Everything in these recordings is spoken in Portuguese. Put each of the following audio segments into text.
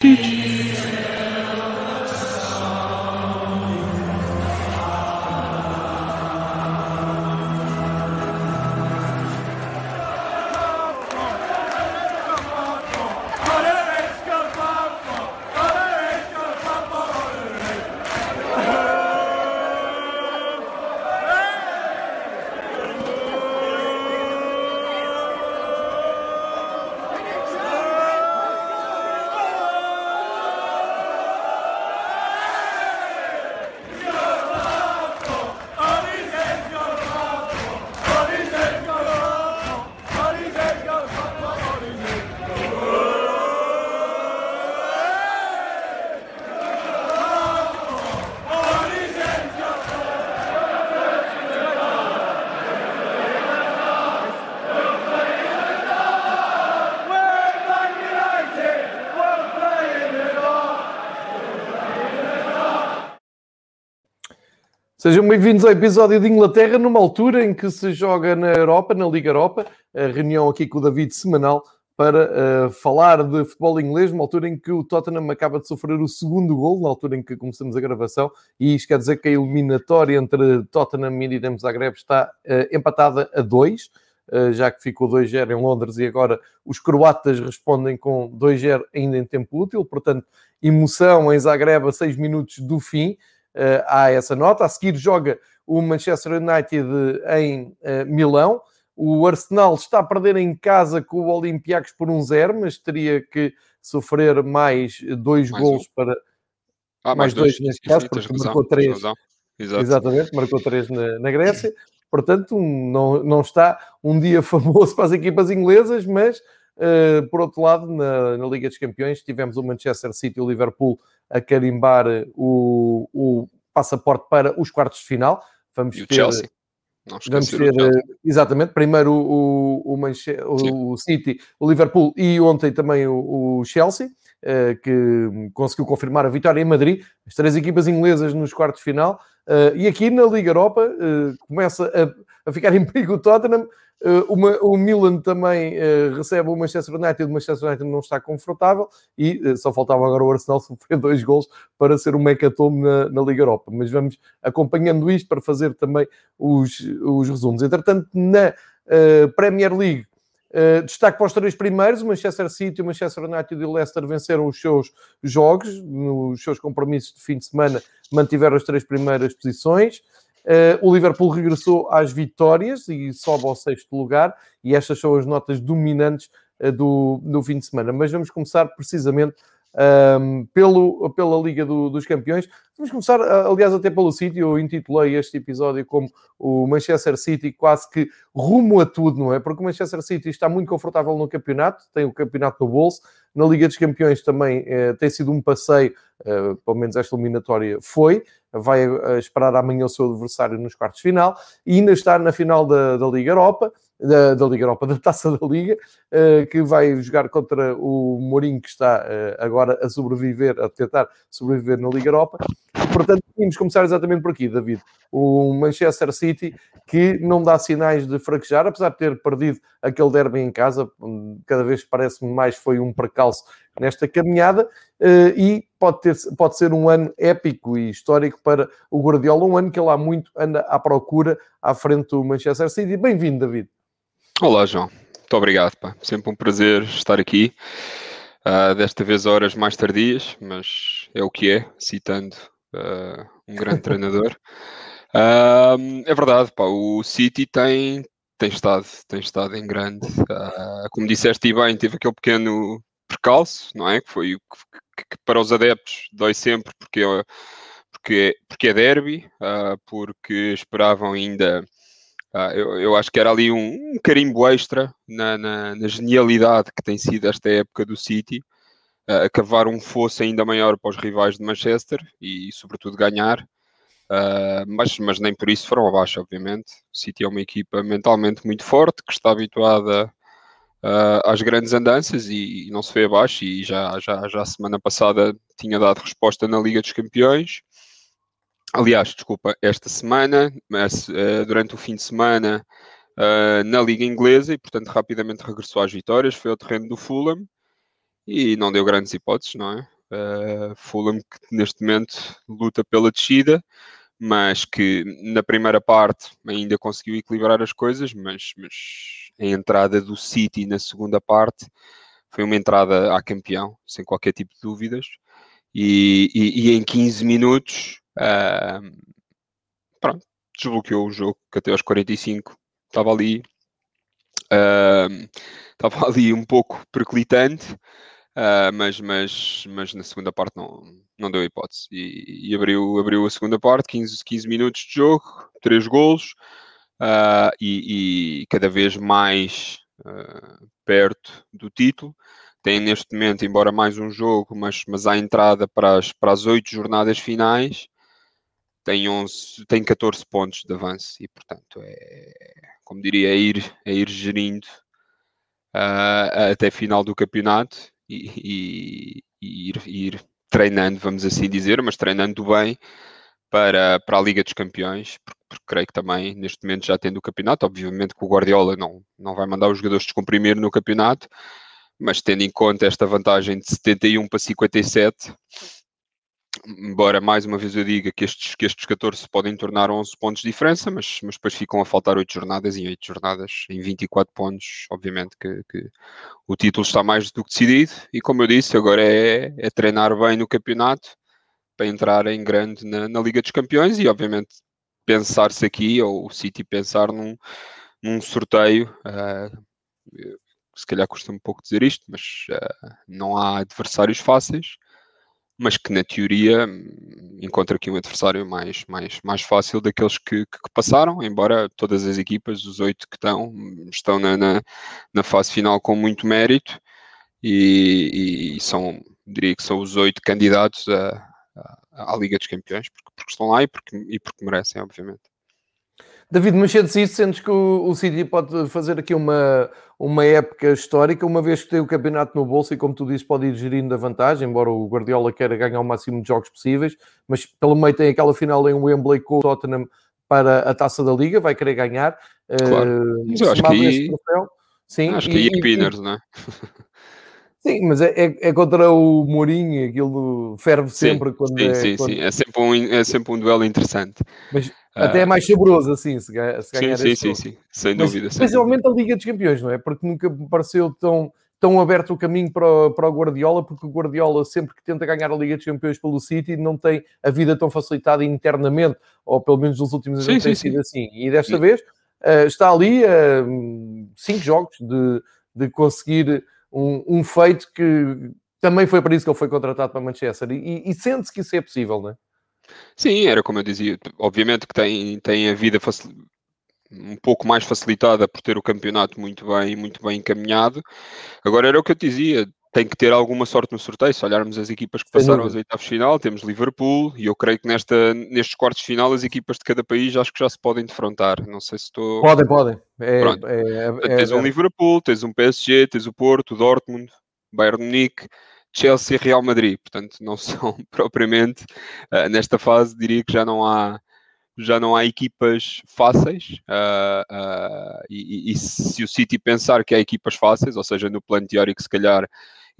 Teach. Sejam bem-vindos ao episódio de Inglaterra, numa altura em que se joga na Europa, na Liga Europa, a reunião aqui com o David semanal para uh, falar de futebol inglês, numa altura em que o Tottenham acaba de sofrer o segundo gol, na altura em que começamos a gravação, e isto quer dizer que a eliminatória entre Tottenham e Dinamo Zagreb está uh, empatada a 2, uh, já que ficou 2-0 em Londres e agora os croatas respondem com 2-0 ainda em tempo útil, portanto, emoção em Zagreb a 6 minutos do fim, há essa nota. A seguir joga o Manchester United em uh, Milão. O Arsenal está a perder em casa com o Olympiacos por um zero, mas teria que sofrer mais dois mais gols um. para... Ah, mais, mais dois, dois neste caso, porque razão, marcou três. Exatamente, marcou três na, na Grécia. Portanto, não, não está um dia famoso para as equipas inglesas, mas uh, por outro lado, na, na, Liga dos Campeões, tivemos o Manchester City e o Liverpool a carimbar o, o passaporte para os quartos de final. Vamos e ter, o Chelsea. vamos ter exatamente primeiro o, o, o, o, City, o Liverpool e ontem também o, o Chelsea. Uh, que conseguiu confirmar a vitória em Madrid, as três equipas inglesas nos quartos de final, uh, e aqui na Liga Europa uh, começa a, a, ficar em perigo o Tottenham, uma, o Milan também recebe o Manchester United, o Manchester United não está confortável. E só faltava agora o Arsenal sofrer dois gols para ser um mecatome na, na, Liga Europa. Mas vamos acompanhando isto para fazer também os, os resumos. Entretanto, na Premier League, destaque para os três primeiros: o Manchester City, o Manchester United e o Leicester venceram os seus jogos, nos seus compromissos de fim de semana, mantiveram as três primeiras posições. Uh, o Liverpool regressou às vitórias e sobe ao sexto lugar, e estas são as notas dominantes uh, do, do fim de semana. Mas vamos começar precisamente um, pelo, pela Liga do, dos Campeões. Vamos começar, aliás, até pelo City. Eu intitulei este episódio como o Manchester City quase que rumo a tudo, não é? Porque o Manchester City está muito confortável no campeonato, tem o campeonato no bolso. Na Liga dos Campeões também eh, tem sido um passeio, eh, pelo menos esta eliminatória foi. Vai eh, esperar amanhã o seu adversário nos quartos de final e ainda está na final da, da Liga Europa da, da, Liga Europa, da Taça da Liga, uh, que vai jogar contra o Mourinho, que está uh, agora a sobreviver, a tentar sobreviver na Liga Europa. Portanto, vamos começar exatamente por aqui, David. O Manchester City, que não dá sinais de fraquejar, apesar de ter perdido aquele derby em casa, cada vez parece-me mais foi um nesta caminhada, uh, e pode, ter, pode ser um ano épico e histórico para o Guardiola, um ano que ele há muito anda à procura à frente do Manchester City. Bem-vindo, David. Olá, João. Muito obrigado. Pá. Sempre um prazer estar aqui. Uh, desta vez horas mais tardias, mas é o que é, citando uh, um grande treinador. Uh, é verdade, pá, o City tem, tem, estado, tem estado em grande. como disseste bem, teve aquele pequeno percalço, não é? Que foi o que, que, para os adeptos dói sempre porque, porque, porque é derby, porque esperavam ainda ah, eu, eu, acho que era ali um, um carimbo extra na, na, na, genialidade que tem sido esta época do City, uh, a cavar um fosso ainda maior para os rivais de Manchester e, sobretudo, ganhar. Uh, mas, mas nem por isso foram abaixo, obviamente. O City é uma equipa mentalmente muito forte, que está habituada uh, às grandes andanças e, e, não se vê abaixo. E já, já, já a semana passada tinha dado resposta na Liga dos Campeões. Aliás, desculpa, esta semana, mas, uh, durante o fim de semana, uh, na Liga Inglesa, e portanto rapidamente regressou às vitórias, foi ao terreno do Fulham. e não deu grandes hipóteses, não é? Fulham que neste momento luta pela descida, mas que na primeira parte ainda conseguiu equilibrar as coisas, mas, mas a entrada do City na segunda parte foi uma entrada a campeão, sem qualquer tipo de dúvidas, e, e, e em 15 minutos uh, pronto, desbloqueou o jogo, que até aos 45 estava ali, uh, estava ali um pouco perclitante, Uh, mas, mas, mas na segunda parte não, não deu hipótese. E, e abriu, abriu a segunda parte, 15, 15 minutos de jogo, 3 golos, uh, e, e, cada vez mais uh, perto do título. Tem neste momento, embora mais um jogo, mas, mas à entrada para as, para as 8 jornadas finais, tem, 11, tem 14 pontos de avanço e, portanto, é, como diria, é ir, é ir gerindo uh, até final do campeonato e, e, ir, ir, treinando, vamos assim dizer, mas treinando bem para, para a Liga dos Campeões, porque, porque, creio que também neste momento já tendo o campeonato, obviamente que o Guardiola não, não vai mandar os jogadores descomprimir no campeonato, mas tendo em conta esta vantagem de 71 para 57, embora mais uma vez eu diga que estes, que estes 14 podem tornar 11 pontos de diferença, mas, mas depois ficam a faltar 8 jornadas e em 8 jornadas, em 24 pontos, obviamente que, que, o título está mais do que decidido e como eu disse, agora é, é treinar bem no campeonato para entrar em grande na, na Liga dos Campeões e obviamente pensar-se aqui, ou o City pensar num, num sorteio, uh, se calhar custa um pouco dizer isto, mas uh, não há adversários fáceis, mas que na teoria encontra aqui um adversário mais, mais, mais fácil daqueles que, que passaram, embora todas as equipas, os oito que estão, estão na, na, na fase final com muito mérito e, e, são, diria que são os oito candidatos à, à, Liga dos Campeões, porque, porque estão lá e porque, e porque merecem, obviamente. David, isso, sentes que o, o City pode fazer aqui uma, uma época histórica, uma vez que tem o campeonato no bolso e, como tu dizes, pode ir gerindo a vantagem, embora o Guardiola queira ganhar o máximo de jogos possíveis, mas pelo meio tem aquela final em Wembley com o Tottenham para a taça da Liga, vai querer ganhar. Claro. Uh, mas eu acho que aí... Troféu, sim, Acho que aí é Pinners, não é? Sim, mas é, é, é, contra o Mourinho, aquilo ferve sempre sim, quando sim, é. Sim, quando... sim, é sempre, um, é sempre um duelo interessante. Mas uh... até é mais saboroso assim, se, se ganhar Sim, sim, sim, sim, sem mas, dúvida. Especialmente a Liga dos Campeões, não é? Porque nunca me pareceu tão, tão aberto o caminho para o, para o Guardiola, porque o Guardiola, sempre que tenta ganhar a Liga dos Campeões pelo City, não tem a vida tão facilitada internamente, ou pelo menos nos últimos anos tem sido assim. E desta sim. vez uh, está ali a uh, cinco jogos de, de conseguir um, um, feito que também foi para isso que ele foi contratado para Manchester. E, e sente-se que isso é possível, não é? Sim, era como eu dizia. Obviamente que tem, tem a vida facil... um pouco mais facilitada por ter o campeonato muito bem, muito bem encaminhado. Agora era o que eu dizia tem que ter alguma sorte no sorteio. Se olharmos as equipas que passaram aos oitavos final, temos Liverpool e eu creio que nesta, nestes quartos de final as equipas de cada país acho que já se podem defrontar. Não sei se estou. Podem, podem. É, Pronto. É, é, tens um Liverpool, tens um PSG, tens o Porto, o Dortmund, Bayern Munique. Chelsea e Real Madrid, portanto não são propriamente uh, nesta fase diria que já não há já não há equipas fáceis uh, uh, e, e, se o City pensar que há equipas fáceis, ou seja, no plano teórico se calhar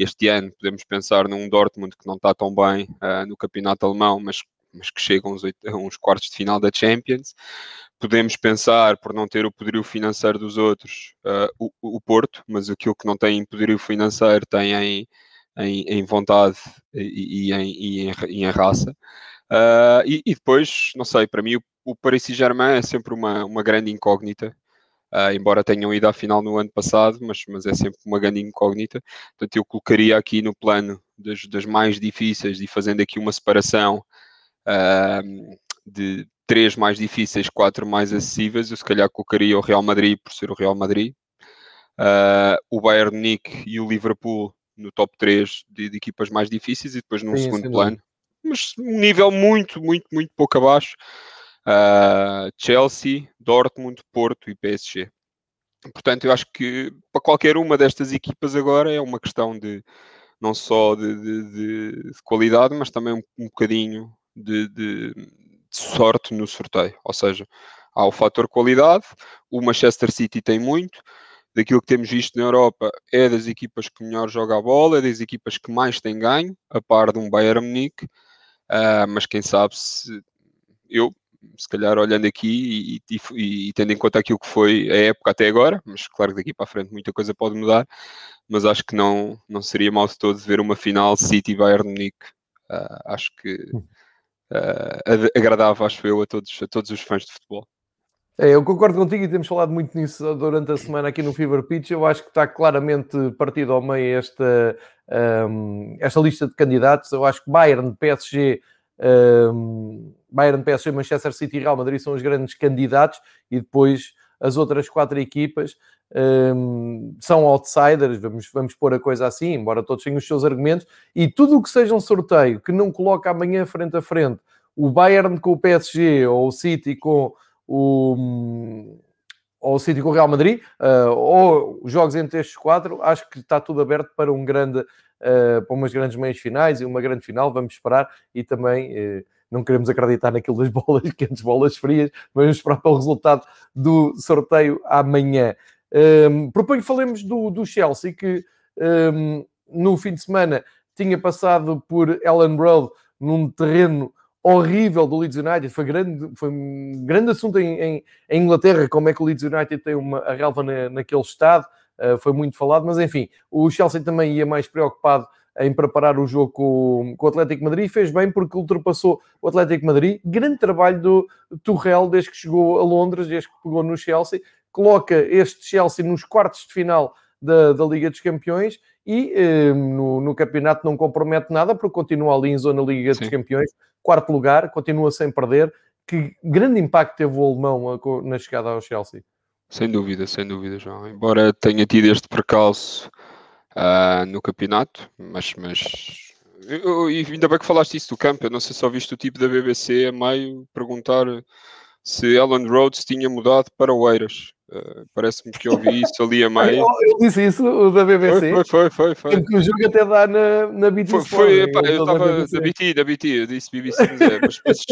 este ano podemos pensar num Dortmund que não está tão bem uh, no campeonato alemão, mas, mas que chega a uns, uns, quartos de final da Champions. Podemos pensar, por não ter o poderio financeiro dos outros, uh, o, o, Porto, mas aquilo que não tem poderio financeiro tem em, em, em vontade e, e, em, e em, em raça. Uh, e, e, depois, não sei, para mim o, o Paris Saint-Germain é sempre uma, uma grande incógnita uh, embora tenham ido à final no ano passado, mas, mas é sempre uma grande incógnita. Portanto, eu colocaria aqui no plano das, das mais difíceis e fazendo aqui uma separação uh, de três mais difíceis, quatro mais acessíveis, eu se calhar colocaria o Real Madrid por ser o Real Madrid, uh, o Bayern Munique e o Liverpool no top 3 de, de equipas mais difíceis e depois num Sim, segundo plano. Mas um nível muito, muito, muito pouco abaixo uh, Chelsea, Dortmund, Porto e PSG. Portanto, eu acho que para qualquer uma destas equipas agora é uma questão de não só de, de, de, de qualidade, mas também um, um bocadinho de, sorte no sorteio. Ou seja, há o fator qualidade, o Manchester City tem muito, daquilo que temos visto na Europa, é das equipas que melhor joga a bola, é das equipas que mais tem ganho, a par de um Bayern Munique, uh, mas quem sabe se eu, se calhar olhando aqui e, e, e, tendo em conta aquilo que foi a época até agora, mas claro que daqui para a frente muita coisa pode mudar, mas acho que não, não seria mal de todo ver uma final City-Bayern Munique. Uh, acho que uh, agradava, acho eu, a todos, a todos os fãs de futebol. É, eu concordo contigo e temos falado muito nisso durante a semana aqui no Fever Pitch. Eu acho que está claramente partido ao meio esta, um, esta lista de candidatos. Eu acho que Bayern, PSG, um, Bayern, PSG, Manchester City e Real Madrid são os grandes candidatos e depois as outras quatro equipas um, são outsiders, vamos, vamos pôr a coisa assim, embora todos tenham os seus argumentos, e tudo o que seja um sorteio que não coloca amanhã frente a frente o Bayern com o PSG ou o City com o, ou o City com o Real Madrid, uh, ou jogos entre estes quatro, acho que está tudo aberto para um grande, uh, para umas grandes meias finais e uma grande final, vamos esperar, e também uh, não queremos acreditar naquilo das bolas quentes, bolas frias, mas vamos esperar para o resultado do sorteio amanhã. Um, proponho que falemos do, do Chelsea, que um, no fim de semana tinha passado por Ellen Road num terreno horrível do Leeds United, foi, grande, foi um grande assunto em, em, em Inglaterra, como é que o Leeds United tem uma a relva na, naquele estado, uh, foi muito falado, mas enfim, o Chelsea também ia mais preocupado em preparar o jogo com, com o Atlético Madrid e fez bem porque ultrapassou o Atlético Madrid. Grande trabalho do Tuchel desde que chegou a Londres, desde que pegou no Chelsea, coloca este Chelsea nos quartos de final da, da Liga dos Campeões e eh, no, no, campeonato não compromete nada porque continua ali em zona Liga Sim. dos Campeões, quarto lugar, continua sem perder. Que grande impacto teve o alemão na chegada ao Chelsea? Sem dúvida, sem dúvida, João. Embora tenha tido este percalço uh, no campeonato, mas, mas eu, ainda bem que falaste isso do campo. Eu não sei se só viste o tipo da BBC a meio perguntar se Alan Rhodes tinha mudado para o Eiras. Uh, Parece-me que ouvi isso ali a meio. Eu disse isso, o da BBC. Foi, foi, foi. foi, Que o jogo até dá na, na BT Foi, foi epá, eu estava da BT, da BT, eu disse BBC, mas, mas,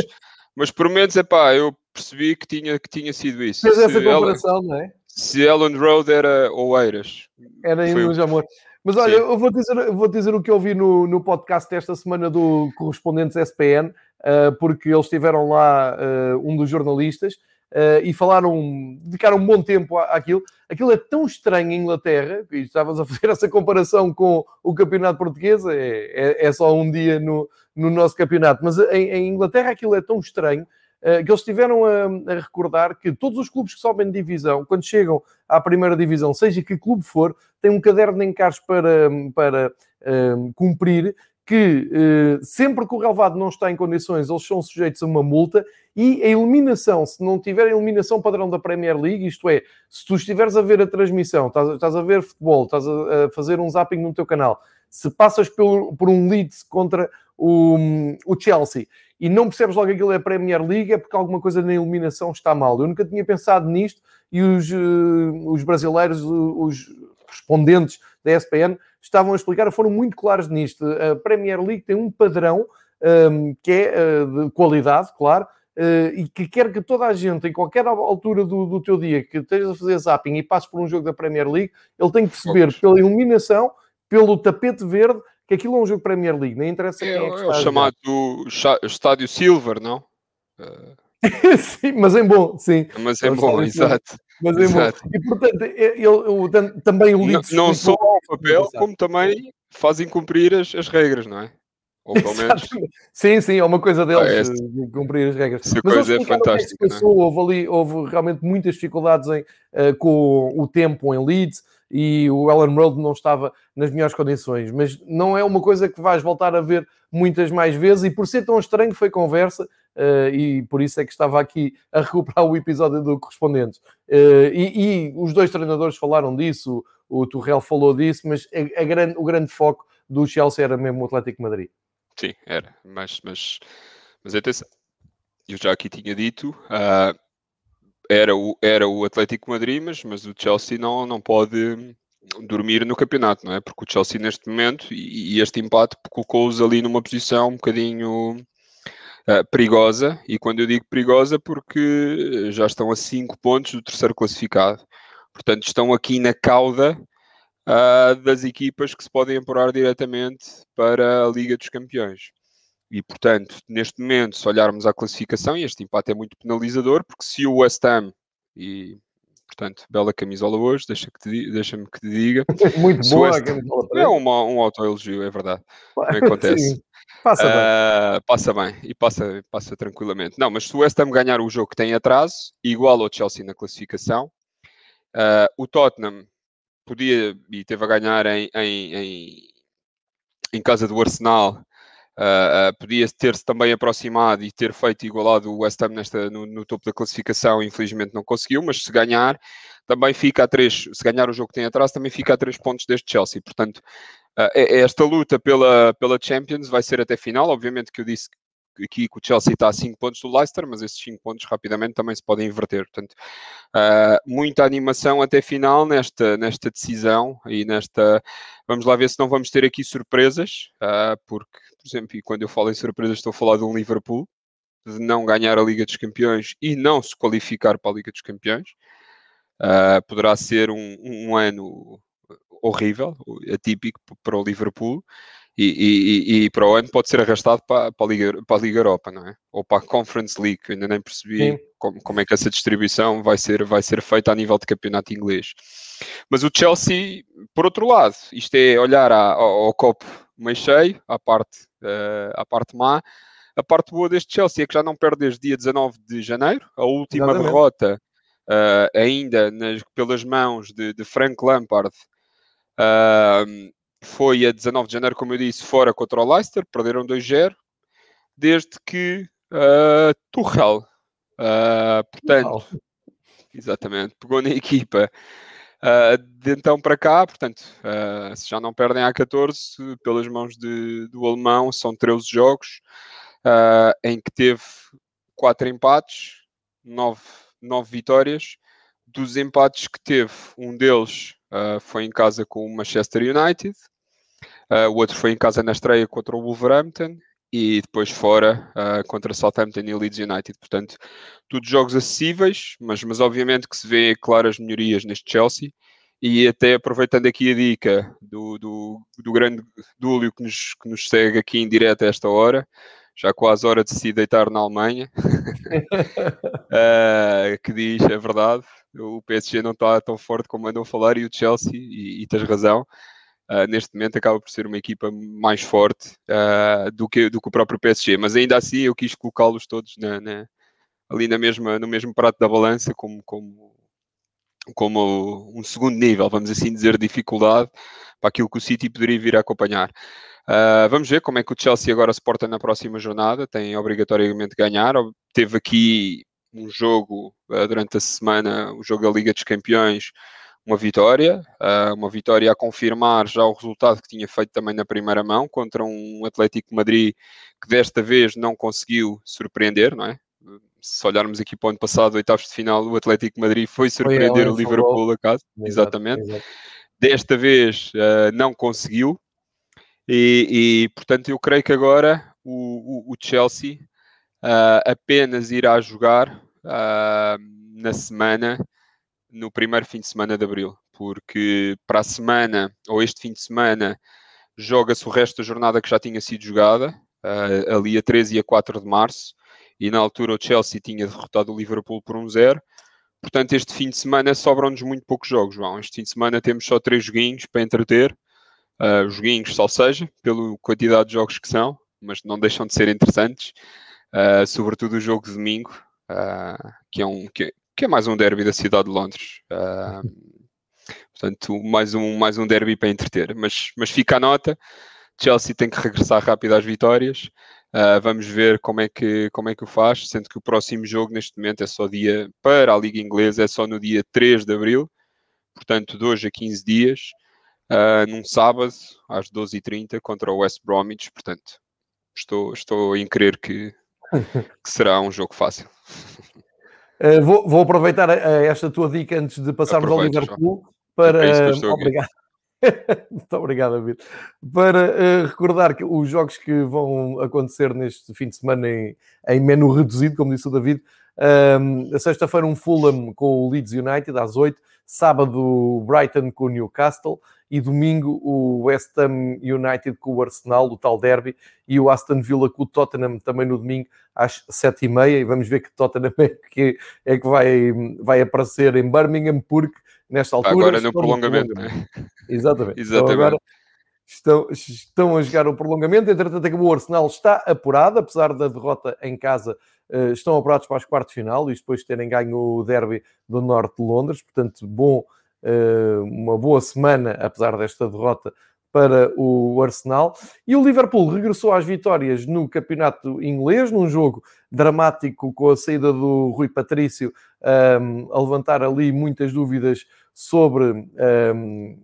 mas por menos, epá, eu percebi que tinha, que tinha sido isso. Fez essa comparação, Ellen, não é? Se Ellen Road era Oeiras. Era Luz Amor. Mas olha, eu vou dizer, eu vou dizer o que eu vi no, no podcast desta semana do Correspondentes SPN, uh, eh, porque eles tiveram lá uh, um dos jornalistas uh, e falaram, dedicaram um bom tempo àquilo. Aquilo é tão estranho em Inglaterra, e estavas a fazer essa comparação com o campeonato português, é, é, é só um dia no, no nosso campeonato, mas em, em Inglaterra aquilo é tão estranho que eles tiveram a, a, recordar que todos os clubes que sobem de divisão, quando chegam à primeira divisão, seja que clube for, têm um caderno de encargos para, para uh, cumprir, que uh, sempre que o relevado não está em condições, eles são sujeitos a uma multa e a eliminação, se não tiver eliminação padrão da Premier League, isto é, se tu estiveres a ver a transmissão, estás, estás a ver futebol, estás a, a, fazer um zapping no teu canal, se passas por, por um Leeds contra o, o Chelsea e não percebes logo aquilo é a Premier League, é porque alguma coisa na eliminação está mal. Eu nunca tinha pensado nisto e os, uh, os brasileiros, os respondentes da ESPN, estavam a explicar, foram muito claros nisto. A Premier League tem um padrão um, que é uh, de qualidade, claro, Uh, e que quer que toda a gente, em qualquer altura do, do teu dia, que estejas a fazer zapping e passes por um jogo da Premier League, ele tem que perceber pela iluminação, pelo tapete verde, que aquilo é um jogo Premier League, nem interessa é, quem é que está. É o chamado Estádio Silver, não? sim, mas em bom, sim. Mas em bom, exato. Mas em exato. bom. E portanto, eu, eu, também o Não, não só ao papel, como também fazem cumprir as, as regras, não é? Ou pelo menos. sim, sim, é uma coisa deles ah, de cumprir as regras. Essa Mas coisa é, é fantástica. É houve, ali, houve realmente muitas dificuldades em, uh, com o tempo em Leeds e o Ellen Road não estava nas melhores condições, mas não é uma coisa que vais voltar a ver muitas mais vezes e por ser tão estranho foi conversa uh, e por isso é que estava aqui a recuperar o episódio do Correspondentes. Uh, e, e, os dois treinadores falaram disso, o, o Turrell falou disso, mas a, a grande, o grande foco do Chelsea era mesmo o Atlético Madrid. Sim, era, mas, mas, mas atenção, eu já aqui tinha dito, uh, era o, era o Atlético Madrid, mas, mas o Chelsea não, não pode dormir no campeonato, não é? Porque o Chelsea neste momento, e, e este empate colocou-os ali numa posição um bocadinho uh, perigosa, e quando eu digo perigosa, porque já estão a 5 pontos do terceiro classificado. Portanto, estão aqui na cauda uh, das equipas que se podem apurar diretamente para a Liga dos Campeões. E, portanto, neste momento, se olharmos à classificação, e este empate é muito penalizador, porque se o West Ham, e portanto, bela camisola hoje, deixa-me que, te, deixa que te diga. muito boa West... a camisola. É uma, um autoelogio, é verdade. Também acontece. Sim. Passa bem. Uh, passa bem e passa, passa tranquilamente. Não, mas se o West Ham ganhar o jogo que tem atraso, igual ao Chelsea na classificação, uh, o Tottenham podia e teve a ganhar em, em, em, em casa do Arsenal. Uh, podia ter-se também aproximado e ter feito igualado o West Ham nesta, no, no, topo da classificação, infelizmente não conseguiu, mas se ganhar, também fica a três, se ganhar o jogo que tem atrás, também fica a três pontos deste Chelsea. Portanto, uh, esta luta pela, pela Champions vai ser até final. Obviamente que eu disse aqui que o Chelsea está a 5 pontos do Leicester, mas esses 5 pontos rapidamente também se podem inverter. Portanto, uh, muita animação até final nesta, nesta decisão e nesta. Vamos lá ver se não vamos ter aqui surpresas, uh, porque, por exemplo, quando eu falo em surpresas, estou a falar de um Liverpool de não ganhar a Liga dos Campeões e não se qualificar para a Liga dos Campeões. Uh, poderá ser um, um ano horrível, atípico para o Liverpool e, e, e, para o ano pode ser arrastado para, para, a Liga, para a Liga Europa, não é? Ou para a Conference League, ainda nem percebi como, como, é que essa distribuição vai ser, vai ser feita a nível de campeonato inglês. Mas o Chelsea, por outro lado, isto é olhar à, ao, ao, copo meio cheio, à parte, uh, à parte má. A parte boa deste Chelsea é que já não perde desde dia 19 de janeiro, a última Exatamente. derrota uh, ainda nas, pelas mãos de, de Frank Lampard. Uh, foi a 19 de janeiro, como eu disse, fora contra o Leicester, perderam 2-0, desde que uh, Tuchel, uh, portanto, Uau. exatamente, pegou na equipa uh, de então para cá, portanto, uh, se já não perdem a 14, pelas mãos de, do alemão, são 13 jogos, em que teve 4 empates, 9, 9 vitórias, dos empates que teve, um deles Uh, foi em casa com o Manchester United, uh, o outro foi em casa na estreia contra o Wolverhampton e depois fora uh, contra Southampton e Leeds United. Portanto, todos jogos acessíveis, mas, mas obviamente que se vê claras melhorias neste Chelsea. E até aproveitando aqui a dica do, do, do grande Dúlio que nos, que nos segue aqui em direto a esta hora, já quase hora de se deitar na Alemanha, uh, que diz, é verdade, o PSG não está tão forte como andam a falar e o Chelsea, e, e tens razão, uh, neste momento acaba por ser uma equipa mais forte uh, do, que, do que o próprio PSG, mas ainda assim eu quis colocá-los todos na, na, ali na mesma, no mesmo prato da balança como, como, como um segundo nível, vamos assim dizer, de dificuldade para aquilo que o City poderia vir a acompanhar. Uh, vamos ver como é que o Chelsea agora se porta na próxima jornada. Tem obrigatoriamente ganhar. Teve aqui um jogo uh, durante a semana, o jogo da Liga dos Campeões, uma vitória, uh, uma vitória a confirmar já o resultado que tinha feito também na primeira mão contra um Atlético Madrid que desta vez não conseguiu surpreender, não é? Se olharmos aqui para o ano passado, oitavos de final, o Atlético Madrid foi surpreender foi o Liverpool a casa, exatamente. Desta vez uh, não conseguiu, e, e, portanto eu creio que agora o, o, o Chelsea uh, apenas irá jogar uh, na semana, no primeiro fim de semana de abril, porque para a semana, ou este fim de semana, joga-se o resto da jornada que já tinha sido jogada, uh, ali a 13 e a 4 de março, e na altura o Chelsea tinha derrotado o Liverpool por 1-0. Portanto, este fim de semana sobram-nos muito poucos jogos, João. Este fim de semana temos só três joguinhos para entreter. Uh, joguinhos, só seja, pela quantidade de jogos que são, mas não deixam de ser interessantes uh, sobretudo o jogo de domingo, uh, que, é um, que, que, é mais um derby da cidade de Londres. Uh, portanto, mais um, mais um derby para entreter. Mas, mas fica a nota, Chelsea tem que regressar rápido às vitórias. Vamos ver como é, que, como é que o faz, sendo que o próximo jogo neste momento é só dia para a Liga Inglesa, é só no dia 3 de Abril, portanto de hoje a 15 dias, uh, num sábado às 12h30 contra o West Bromwich, portanto estou, estou em crer que, que será um jogo fácil. Uh, vou, vou, aproveitar uh, esta tua dica antes de passarmos ao Liverpool para. É obrigado. Muito obrigado, David. Para uh, recordar que os jogos que vão acontecer neste fim de semana em, em menu reduzido, como disse o David, Um, sexta-feira um Fulham com o Leeds United às 8, sábado o Brighton com o Newcastle e domingo o West Ham United com o Arsenal, o tal derby, e o Aston Villa com o Tottenham também no domingo às 7h30 e vamos ver que Tottenham é que, é que vai, vai aparecer em Birmingham porque nesta altura... Agora no prolongamento, prolongamento. Né? Exatamente. Exatamente. Então, agora, estão, estão a jogar o prolongamento. Entretanto, acabou o Arsenal, está apurado, apesar da derrota em casa, uh, estão apurados para as quartas final e depois de terem ganho o derby do norte de Londres. Portanto, bom, uh, uma boa semana, apesar desta derrota, para o Arsenal. E o Liverpool regressou às vitórias no campeonato inglês, num jogo dramático com a saída do Rui Patrício, um, ehm, a levantar ali muitas dúvidas sobre um, ehm,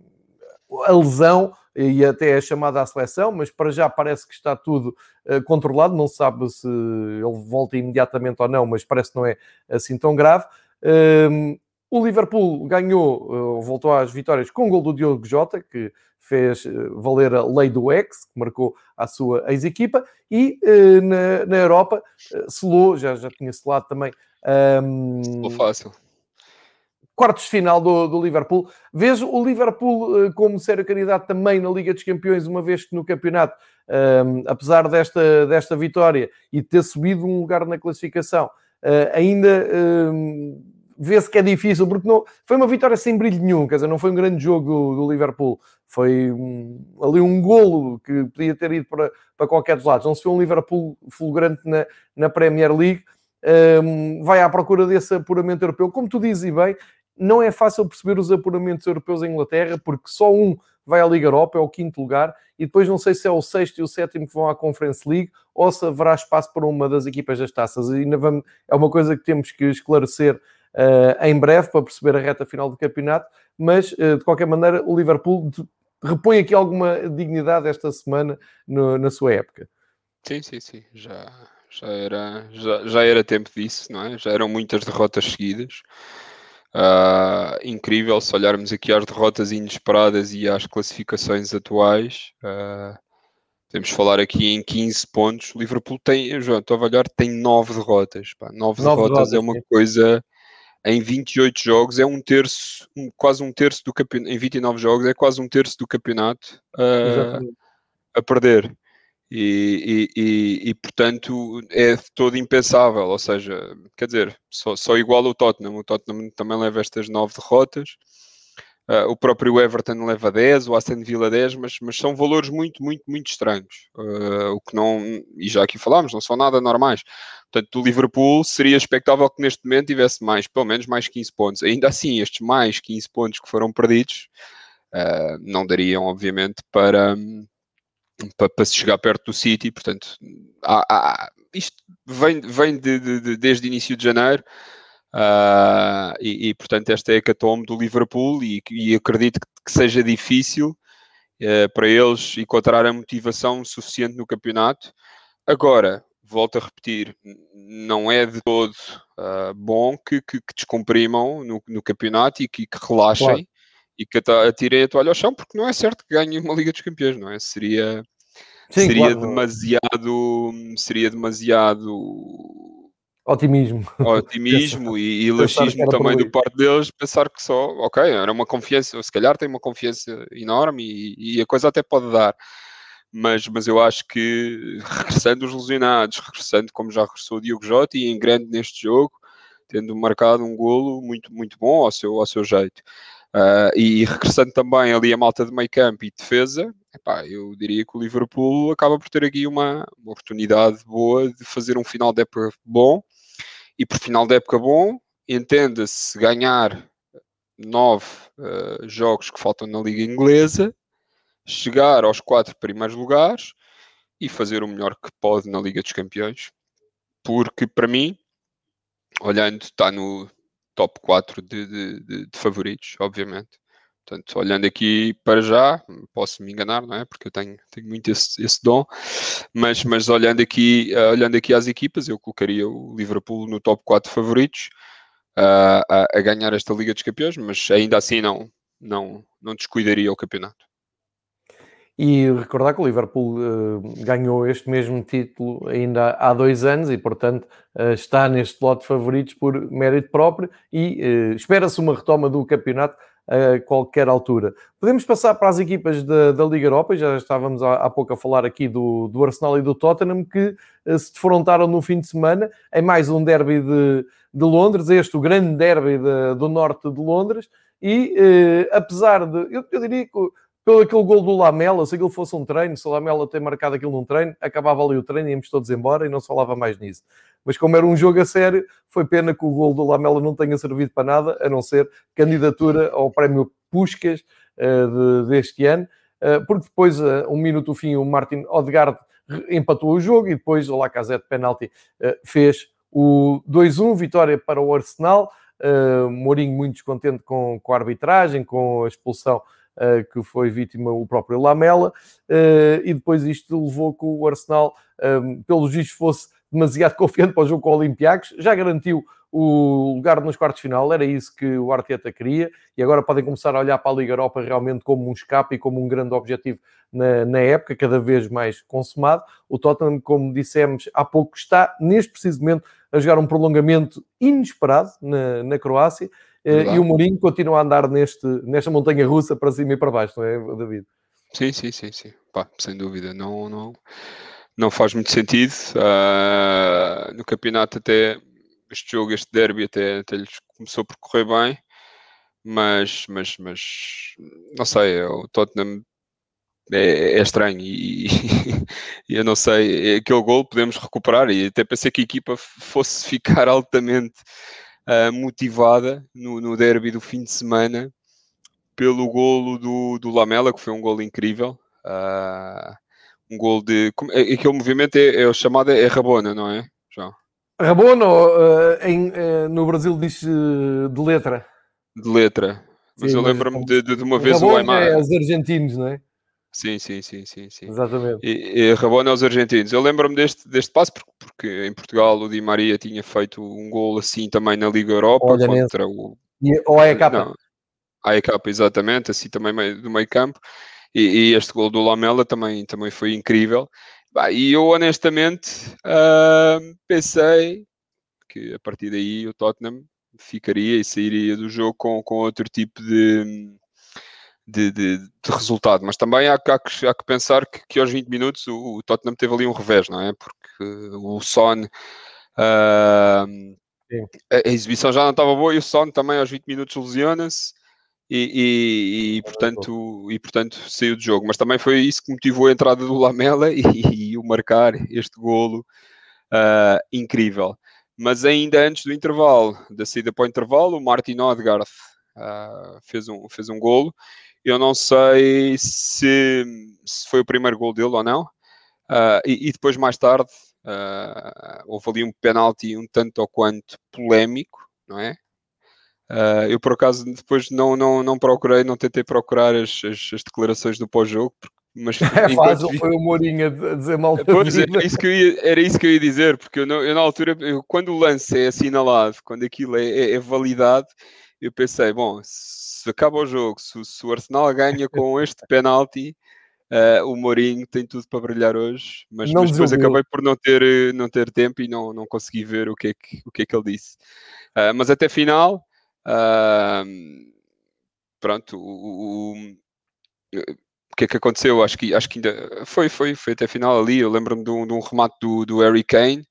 a lesão e até é chamada à seleção, mas para já parece que está tudo uh, controlado, não se sabe se ele volta imediatamente ou não, mas parece que não é assim tão grave. Uh, o Liverpool ganhou, uh, voltou às vitórias com o gol do Diogo Jota, que fez eh, valer a lei do ex, que marcou a sua ex-equipa, e na, na, Europa selou, já, já tinha selado também. Um, selou fácil quartos de final do, do Liverpool. Vejo o Liverpool uh, como sério candidato também na Liga dos Campeões, uma vez que no campeonato, um, ehm, apesar desta, desta vitória e ter subido um lugar na classificação, uh, ainda um, ehm, vê-se que é difícil, porque não, foi uma vitória sem brilho nenhum, quer dizer, não foi um grande jogo do, do Liverpool, foi um, ali um golo que podia ter ido para, para qualquer dos lados. Não se foi um Liverpool fulgurante na, na Premier League. Um, ehm, vai à procura desse apuramento europeu. Como tu dizes e bem, não é fácil perceber os apuramentos europeus em Inglaterra, porque só um vai à Liga Europa, é o quinto lugar, e depois não sei se é o sexto e o sétimo que vão à Conference League, ou se haverá espaço para uma das equipas das taças. Ainda vamos, é uma coisa que temos que esclarecer uh, em breve para perceber a reta final do campeonato, mas uh, de qualquer maneira o Liverpool repõe aqui alguma dignidade esta semana no, na sua época. Sim, sim, sim. Já, já, era, já, já era tempo disso, não é? Já eram muitas derrotas seguidas. Uh, incrível se olharmos aqui às derrotas inesperadas e às classificações atuais. Uh, podemos falar aqui em 15 pontos. O Liverpool tem, João, estou a olhar, tem 9 derrotas. Pá. 9, 9 derrotas, derrotas é uma sim. coisa. Em 28 jogos é um terço, um, quase um terço do campeonato. Em 29 jogos é quase um terço do campeonato uh, a perder. E, e, e, portanto é todo impensável, ou seja, quer dizer, só, só igual o Tottenham, o Tottenham também leva estas nove derrotas, uh, o próprio Everton leva 10, o Aston Villa 10, mas, mas são valores muito, muito, muito estranhos, uh, o que não, e já aqui falámos, não são nada normais. Portanto, o Liverpool seria expectável que neste momento tivesse mais, pelo menos mais 15 pontos. Ainda assim, estes mais 15 pontos que foram perdidos uh, não dariam, obviamente, para para, para, se chegar perto do City, portanto, há, há, isto vem, vem de, de, de, desde início de janeiro, uh, e, e, portanto esta é a hecatombe do Liverpool, e, e acredito que, que, seja difícil uh, para eles encontrar a motivação suficiente no campeonato. Agora, volto a repetir, não é de todo uh, bom que, que, que, descomprimam no, no campeonato e que, que relaxem. Claro e que atirei a toalha ao chão, porque não é certo que ganhe uma Liga dos Campeões, não é? Seria, Sim, seria claro. demasiado. Seria demasiado. Otimismo. Otimismo e, e laxismo também do parte deles, pensar que só, ok, era uma confiança, se calhar tem uma confiança enorme e, e a coisa até pode dar. Mas, mas eu acho que regressando os lesionados, regressando como já regressou o Diogo Jota e em grande neste jogo, tendo marcado um golo muito, muito bom ao seu, ao seu jeito. Uh, e regressando também ali a malta de meio campo e defesa, epá, eu diria que o Liverpool acaba por ter aqui uma, uma, oportunidade boa de fazer um final de época bom. E por final de época bom, entenda-se ganhar nove uh, jogos que faltam na Liga Inglesa, chegar aos quatro primeiros lugares e fazer o melhor que pode na Liga dos Campeões. Porque para mim, olhando, está no, top 4 de, de, de, de, favoritos, obviamente. Portanto, olhando aqui para já, posso me enganar, não é? Porque eu tenho, tenho muito esse, esse dom, mas, mas olhando, aqui, uh, olhando aqui às equipas, eu colocaria o Liverpool no top 4 favoritos uh, a, a, ganhar esta Liga dos Campeões, mas ainda assim não, não, não descuidaria o campeonato. E recordar que o Liverpool uh, ganhou este mesmo título ainda há dois anos e, portanto, uh, está neste lote de favoritos por mérito próprio e uh, espera-se uma retoma do campeonato a qualquer altura. Podemos passar para as equipas da, da Liga Europa, já estávamos há, há, pouco a falar aqui do, do Arsenal e do Tottenham, que se defrontaram no fim de semana em mais um derby de, de Londres, este o grande derby de, do norte de Londres, e apesar de, eu, eu diria que pelo aquele gol do Lamela, se aquilo fosse um treino, se o Lamela tem marcado aquilo num treino, acabava ali o treino e íamos todos embora e não se falava mais nisso. Mas como era um jogo a sério, foi pena que o gol do Lamela não tenha servido para nada, a não ser candidatura ao prémio Puscas uh, de, deste ano, uh, porque depois, uh, um minuto do fim, o Martin Odegaard empatou o jogo e depois o Lacazette penalti fez o 2-1, vitória para o Arsenal. Mourinho muito descontente com, com a arbitragem, com a expulsão que foi vítima o próprio Lamela, uh, e depois isto levou que o Arsenal, ehm, pelos vistos, fosse demasiado confiante para o jogo com o Olympiacos, já garantiu o lugar nos quartos de final, era isso que o Arteta queria, e agora podem começar a olhar para a Liga Europa realmente como um escape e como um grande objetivo na, na época, cada vez mais consumado. O Tottenham, como dissemos há pouco, está neste preciso momento a jogar um prolongamento inesperado na, na Croácia, e o Mourinho continua a andar neste, nesta montanha russa para cima e para baixo, não é, David? Sim, sim, sim, sim. Pá, sem dúvida. Não, não, não faz muito sentido. Uh, no campeonato até este jogo, este derby até, até lhes começou por correr bem, mas, mas, mas não sei, é o Tottenham é, é estranho e, e, eu não sei, aquele gol podemos recuperar e até pensei que a equipa fosse ficar altamente uh, motivada no, no derby do fim de semana pelo golo do, do Lamela, que foi um golo incrível. Uh, um golo de. É, aquele movimento é, é o chamado é Rabona, não é? João? Rabona, uh, em, uh, no Brasil diz de letra. De letra. Mas Sim, eu lembro-me de, de, de, uma vez Rabona o Aymar. É os argentinos, não é? Sim, sim, sim, sim, sim. Exatamente. E, e Rabona aos argentinos. Eu lembro-me deste, deste passo porque, porque, em Portugal o Di Maria tinha feito um gol assim também na Liga Europa Olha contra nesse. o. E, ou a EK. Não, a EK, exatamente, assim também do meio campo. E, e, este gol do Lamela também, também foi incrível. Bah, e eu honestamente uh, pensei que a partir daí o Tottenham ficaria e sairia do jogo com, com outro tipo de de, de, de, resultado, mas também há, há, que, há que, pensar que, que, aos 20 minutos o, o, Tottenham teve ali um revés, não é? Porque o Son uh, a, exibição já não estava boa e o Son também aos 20 minutos lesiona-se e, e, e, portanto, e portanto saiu do jogo. Mas também foi isso que motivou a entrada do Lamela e, e o marcar este golo uh, incrível. Mas ainda antes do intervalo, da saída para o intervalo, o Martin Odegaard uh, fez, um, fez um golo eu não sei se, se foi o primeiro gol dele ou não. Uh, e, e, depois, mais tarde, uh, houve ali um penalti um tanto ou quanto polémico, não é? Uh, eu, por acaso, depois não, não, não procurei, não tentei procurar as, as, as declarações do pós-jogo, mas é fácil, vi... foi o Mourinho a dizer mal pois, era, isso que eu ia, era isso que eu ia dizer, porque eu, eu na altura, eu, quando o lance é assinalado, quando aquilo é, é, é validado, eu pensei, bom, se acaba o jogo, se, se o Arsenal ganha com este penalti, uh, o Mourinho tem tudo para brilhar hoje, mas, mas depois acabei por não ter, não ter tempo e não, não consegui ver o que é que, o que, é que ele disse. Uh, mas até final, uh, pronto, o, o, o, que é que aconteceu? Acho que, acho que ainda foi, foi, foi até final ali. Eu lembro-me de, um, de um remate do, do Harry Kane.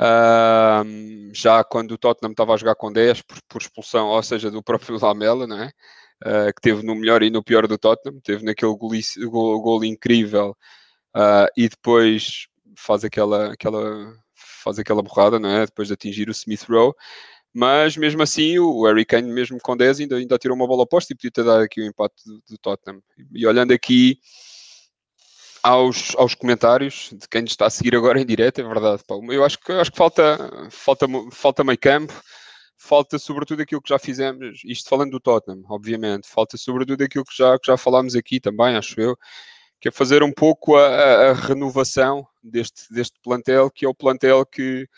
Uh, já quando o Tottenham estava a jogar com 10 por, por expulsão, ou seja, do próprio Lamela, não é? Uh, que teve no melhor e no pior do Tottenham, teve naquele gol, gol, incrível uh, e depois faz aquela, aquela, faz aquela borrada, não é? Depois de atingir o Smith Rowe. Mas mesmo assim, o Harry Kane, mesmo com 10, ainda, ainda tirou uma bola oposta e podia ter dado aqui o empate do, do Tottenham. E olhando aqui, aos, aos comentários de quem está a seguir agora em direto, é verdade. Pá. Eu acho que, acho que falta, falta, falta meio campo, falta sobretudo aquilo que já fizemos, isto falando do Tottenham, obviamente, falta sobretudo aquilo que já, que já falámos aqui também, acho eu, que é fazer um pouco a, a, a renovação deste, deste plantel, que é o plantel que,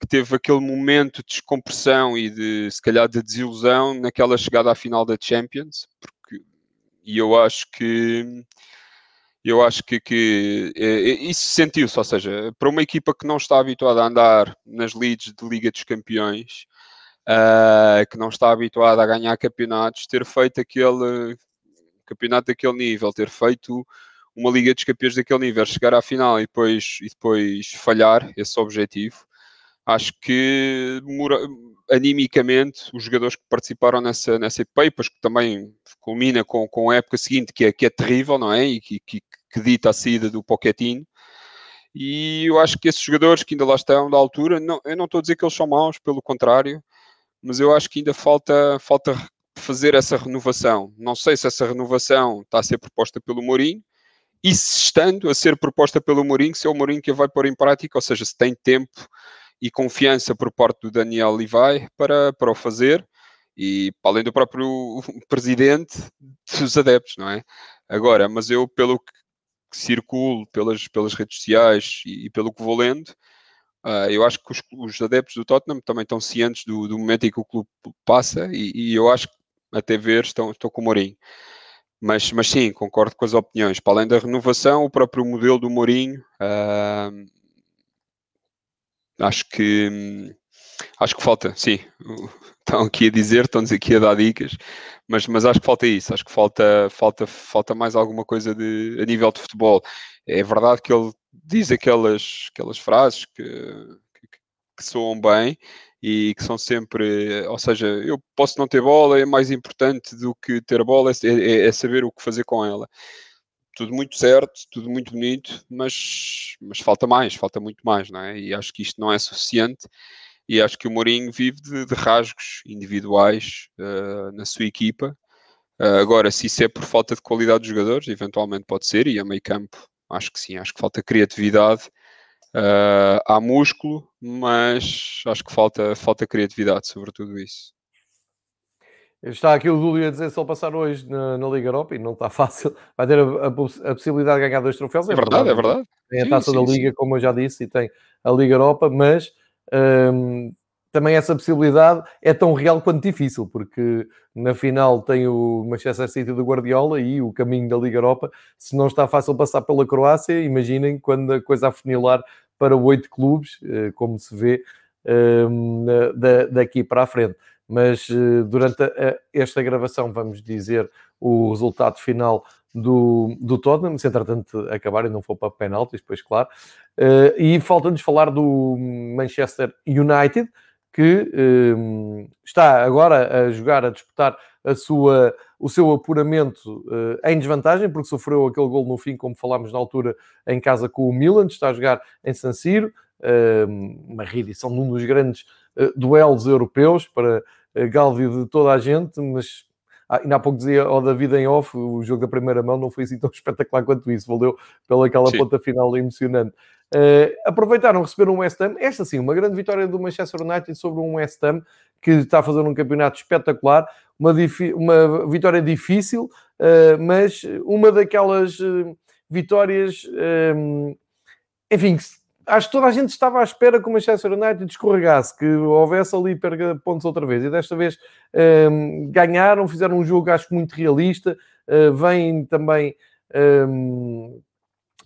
que teve aquele momento de descompressão e de, se calhar, de desilusão naquela chegada à final da Champions, porque, e eu acho que eu acho que, que é, é, isso sentiu-se, ou seja, para uma equipa que não está habituada a andar nas leads de Liga dos Campeões, uh, que não está habituada a ganhar campeonatos, ter feito aquele campeonato daquele nível, ter feito uma Liga dos Campeões daquele nível, chegar à final e depois, e depois falhar esse objetivo, acho que animicamente os jogadores que participaram nessa, nessa epopeia, depois que também culmina com, com a época seguinte, que é, que é terrível, não é? E que, que, que dita a saída do Pochettino. E eu acho que esses jogadores que ainda lá estão da altura, não, eu não estou a dizer que eles são maus, pelo contrário, mas eu acho que ainda falta, falta fazer essa renovação. Não sei se essa renovação está a ser proposta pelo Mourinho, e se estando a ser proposta pelo Mourinho, se é o Mourinho que a vai pôr em prática, ou seja, se tem tempo e confiança por parte do Daniel Levi para, para o fazer e além do próprio presidente dos adeptos, não é? Agora, mas eu, pelo que circulo pelas, pelas redes sociais e, e pelo que vou lendo, uh, eu acho que os, os, adeptos do Tottenham também estão cientes do, do momento em que o clube passa e, e eu acho que até ver estão com o Mourinho. Mas, mas sim, concordo com as opiniões. Para além da renovação, o próprio modelo do Mourinho uh, acho que acho que falta, sim. Estão aqui a dizer, estão-nos aqui a dar dicas, mas, mas acho que falta isso, acho que falta, falta, falta mais alguma coisa de, a nível de futebol. É verdade que ele diz aquelas, aquelas frases que, que, que soam bem e que são sempre, ou seja, eu posso não ter bola, é mais importante do que ter bola, é, é, é saber o que fazer com ela tudo muito certo, tudo muito bonito, mas, mas falta mais, falta muito mais, não é? E acho que isto não é suficiente. E acho que o Mourinho vive de, de rasgos individuais uh, na sua equipa. Uh, agora, se isso é por falta de qualidade dos jogadores, eventualmente pode ser, e a meio campo, acho que sim, acho que falta criatividade. Uh, há músculo, mas acho que falta, falta criatividade sobre tudo isso. Está aqui o Dúlio a dizer se ele passar hoje na, na, Liga Europa e não está fácil, vai ter a, a, a possibilidade de ganhar dois troféus. É, é verdade, é verdade. Tem a sim, taça sim, da Liga, sim. como eu já disse, e tem a Liga Europa, mas hum, também essa possibilidade é tão real quanto difícil, porque na final tem o Manchester City do Guardiola e o caminho da Liga Europa. Se não está fácil passar pela Croácia, imaginem quando a coisa afunilar para oito clubes, eh, como se vê hum, daqui para a frente mas eh, durante a, esta gravação vamos dizer o resultado final do, do Tottenham, se entretanto acabar e não for para penaltis, depois claro. Uh, e falta-nos falar do Manchester United, que uh, está agora a jogar, a disputar a sua, o seu apuramento uh, em desvantagem, porque sofreu aquele gol no fim, como falámos na altura, em casa com o Milan, está a jogar em San Siro, uma reedição de um dos grandes duelos europeus para Gálvio de toda a gente, mas ah, ainda há pouco dizia ao David em off, o jogo da primeira mão não foi assim tão espetacular quanto isso, valeu pelaquela Sim. ponta final emocionante. Uh, aproveitaram receber um West Ham, esta sim, uma grande vitória do Manchester United sobre um West Ham que está a fazer um campeonato espetacular, uma, uma vitória difícil, uh, mas uma daquelas uh, vitórias, enfim, acho que toda a gente estava à espera que o Manchester United escorregasse, que houvesse ali perda pontos outra vez. E desta vez um, ehm, ganharam, fizeram um jogo, acho muito realista. Uh, vêm também, um, ehm,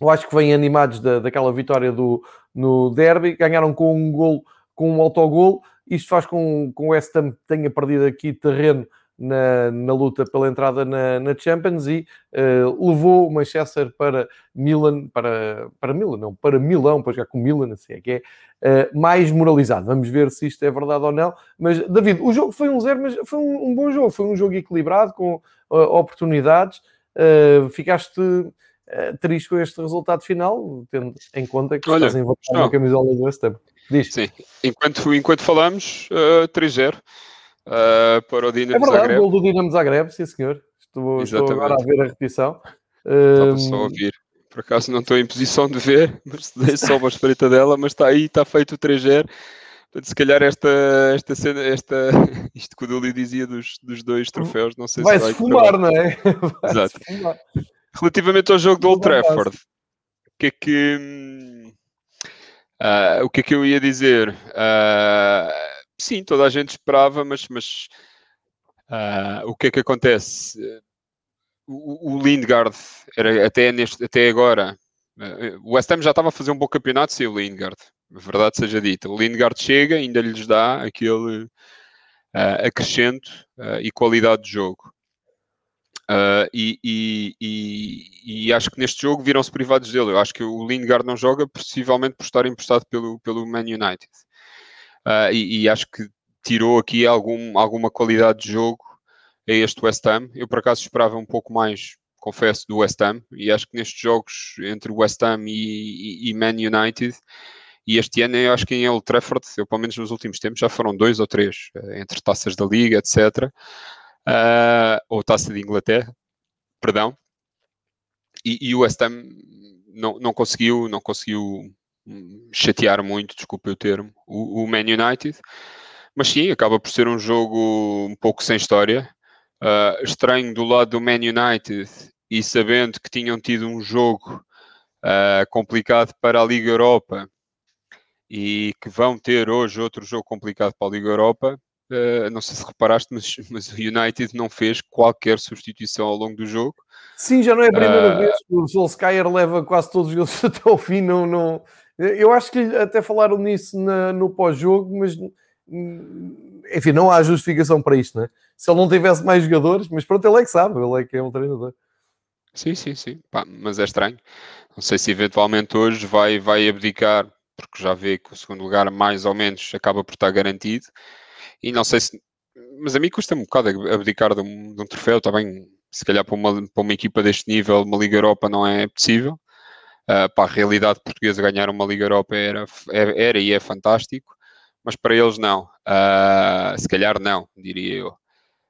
eu acho que vêm animados da, daquela vitória do, no Derby. Ganharam com um gol, com um autogol. Isto faz com que o West Ham tenha perdido aqui terreno na, na luta pela entrada na, na Champions e uh, levou o Manchester para Milan, para, para Milan, não, para Milão, para jogar com Milan, assim é que é, uh, mais moralizado. Vamos ver se isto é verdade ou não. Mas, David, o jogo foi um zero, mas foi um, um bom jogo, foi um jogo equilibrado, com uh, oportunidades. ficaste triste com este resultado final, tendo em conta que Olha, estás a uma camisola do West Ham. Diz. Sim, enquanto, enquanto falamos, uh, 3-0 uh, para o Dinamo É verdade, gol do Dinamo Zagreb, sim senhor. Estou, estou, agora a ver a repetição. Estava só a ouvir. Por acaso não estou em posição de ver, mas dei só uma espreita dela, mas está aí, está feito o 3-0. Portanto, se calhar esta, esta cena, esta, isto que o Duli dizia dos, dos dois troféus, não sei vai se vai se fumar, não é? Vai Exato. Relativamente ao jogo do Old Trafford, o que é que uh, o que é que eu ia dizer? Uh, sim, toda a gente esperava, mas, mas uh, o que é que acontece? o, o Lindgard era até, neste, até agora. Uh, o West Ham já estava a fazer um bom campeonato sem o Lindgard, verdade seja dita. O Lindgard chega, ainda lhes dá aquele uh, acrescento e qualidade de jogo. Uh, e, e, e, e, acho que neste jogo viram-se privados dele. Eu acho que o Lindgard não joga, possivelmente por estar emprestado pelo, pelo Man United. Uh, e, acho que tirou aqui algum, alguma qualidade de jogo a este West Ham. Eu, por acaso, esperava um pouco mais, confesso, do West Ham. E acho que nestes jogos entre West Ham e, Man United, e este ano eu acho que em Old Trafford, eu, pelo menos nos últimos tempos, já foram dois ou três, eh, entre taças da Liga, etc uh, ou Taça de Inglaterra, perdão, e, e o West Ham não, não conseguiu, não conseguiu chatear muito, desculpe o termo, o, o Man United, mas sim, acaba por ser um jogo um pouco sem história. Uh, estranho do lado do Man United e sabendo que tinham tido um jogo uh, complicado para a Liga Europa e que vão ter hoje outro jogo complicado para a Liga Europa, Uh, não sei se reparaste, mas, mas, o United não fez qualquer substituição ao longo do jogo. Sim, já não é a primeira vez que o Solskjaer leva quase todos os jogadores até ao fim. Não, não... Eu acho que até falaram nisso na, no pós-jogo, mas hum, enfim, não há justificação para isto, né? Se ele não tivesse mais jogadores, mas pronto, ele é que sabe, ele é que é um treinador. Sim, sim, sim. Pá, mas é estranho. Não sei se eventualmente hoje vai, vai abdicar, porque já vê que o segundo lugar mais ou menos acaba por estar garantido e não sei se. Mas a mim custa-me um bocado abdicar de um, de um troféu, também. Se calhar para uma, para uma equipa deste nível, uma Liga Europa não é possível. Uh, para a realidade portuguesa, ganhar uma Liga Europa era, é, era e é fantástico, mas para eles não. Uh, se calhar não, diria eu.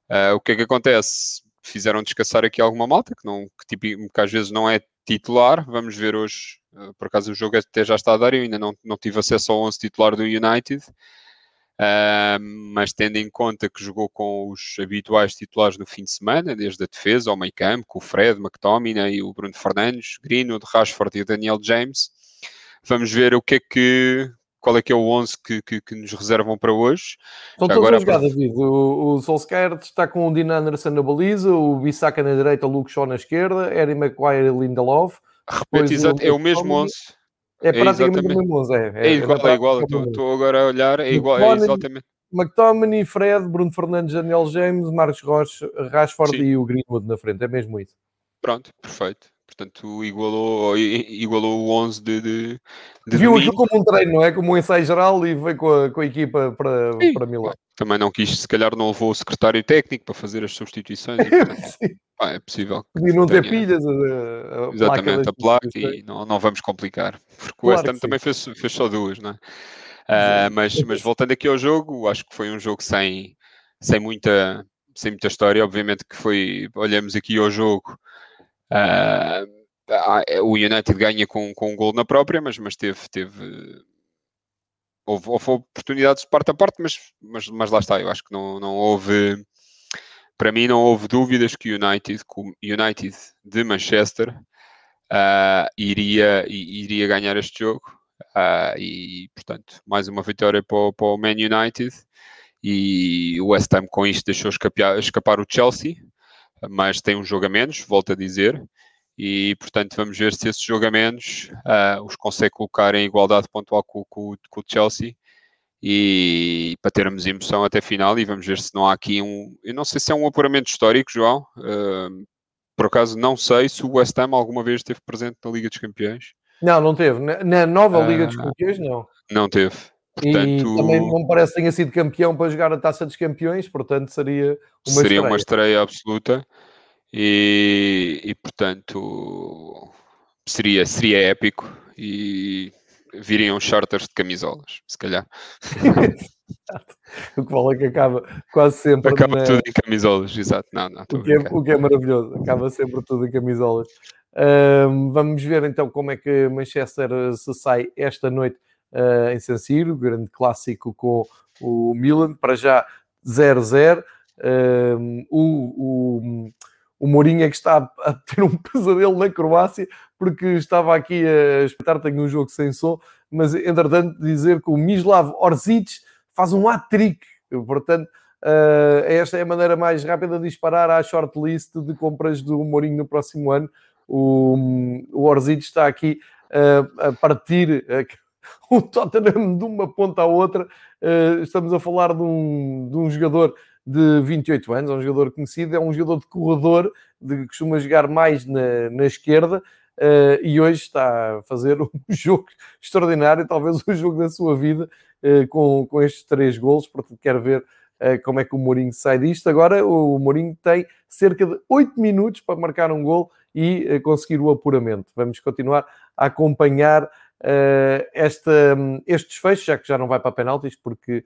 Uh, o que é que acontece? Fizeram descansar aqui alguma malta que, não, que, tipo, que às vezes não é titular. Vamos ver hoje, por acaso o jogo até já está a dar, eu ainda não, não tive acesso ao 11 titular do United. Uh, mas tendo em conta que jogou com os habituais titulares no fim de semana, desde a defesa ao meio campo, com o Fred, McTominay, o Bruno Fernandes, Greenwood, Rashford e o Daniel James, vamos ver o que é que qual é que é o 11 que, que, que nos reservam para hoje. Estão todos agora, David. O, o Solskjaer está com o Dean Anderson na baliza, o Bissaka na direita, o Luke Shaw na esquerda, Harry Maguire e Lindelof. Repete, exato, é o mesmo 11. É, é praticamente o mesmo 11, é. É, é igual, é igual. Estou agora a olhar, é igual, é exatamente. McTominay, Fred, Bruno Fernandes, Daniel James, Marcos Rocha, Rashford Sim. e o Greenwood na frente, é mesmo isso. Pronto, perfeito. Portanto, igualou, igualou o 11 de, de, de Viu aquilo como um treino, não é? Como um ensaio geral e veio com a, com a equipa para, para Milão. Também não quis, se calhar não levou o secretário técnico para fazer as substituições. E, portanto, ah, é possível. E não ter pilhas. A, a exatamente, placa a placa e não, não vamos complicar. Porque claro o West Ham também fez, fez só duas, não é? Uh, mas, mas voltando aqui ao jogo, acho que foi um jogo sem, sem, muita, sem muita história. Obviamente que foi, olhamos aqui ao jogo, uh, o United ganha com, com um gol na própria, mas, mas teve, teve houve, houve oportunidades de parte a parte, mas, mas, mas lá está, eu acho que não, não houve para mim não houve dúvidas que o United, United de Manchester uh, iria, iria ganhar este jogo. Uh, e portanto mais uma vitória para o, para o Man United. E o West Ham com isto deixou escapar, escapar o Chelsea mas tem um jogo a menos, volto a dizer. E portanto vamos ver se esses jogo a menos uh, os consegue colocar em igualdade pontual com, com, com o Chelsea e para termos emoção até final e vamos ver se não há aqui um. Eu não sei se é um apuramento histórico, João. Uh, por acaso não sei se o West Ham alguma vez esteve presente na Liga dos Campeões. Não, não teve. Na nova Liga dos ah, Campeões, não. Não teve. Portanto, e também não parece que tenha sido campeão para jogar a Taça dos Campeões, portanto seria uma seria estreia. uma estreia absoluta e, e portanto seria, seria épico e viriam charters de camisolas, se calhar. o que vale é que acaba quase sempre. Acaba na... tudo em camisolas, exato. Não, não, o, que é, o que é maravilhoso, acaba sempre tudo em camisolas. Vamos ver então como é que Manchester se sai esta noite uh, em San Siro, grande clássico com o Milan, para já 0-0. Um, o, o o Mourinho é que está a ter um pesadelo na Croácia, porque estava aqui a espetar, tenho um jogo sem som, mas entretanto dizer que o Mislav Orzic faz um hat-trick, portanto Uh, esta é a maneira mais rápida de disparar à shortlist de compras do Mourinho no próximo ano. O, o Orzic está aqui uh, a partir uh, o Tottenham de uma ponta à outra. estamos a falar de um, de um jogador de 28 anos, é um jogador conhecido, é um jogador de corredor, de, costuma jogar mais na, na esquerda. Uh, e hoje está a fazer um jogo extraordinário, talvez o jogo da sua vida, uh, com, com estes três gols, porque quero ver uh, como é que o Mourinho sai disto. Agora o Mourinho tem cerca de 8 minutos para marcar um gol e conseguir o apuramento. Vamos continuar a acompanhar esta, este desfecho, já que já não vai para penaltis, porque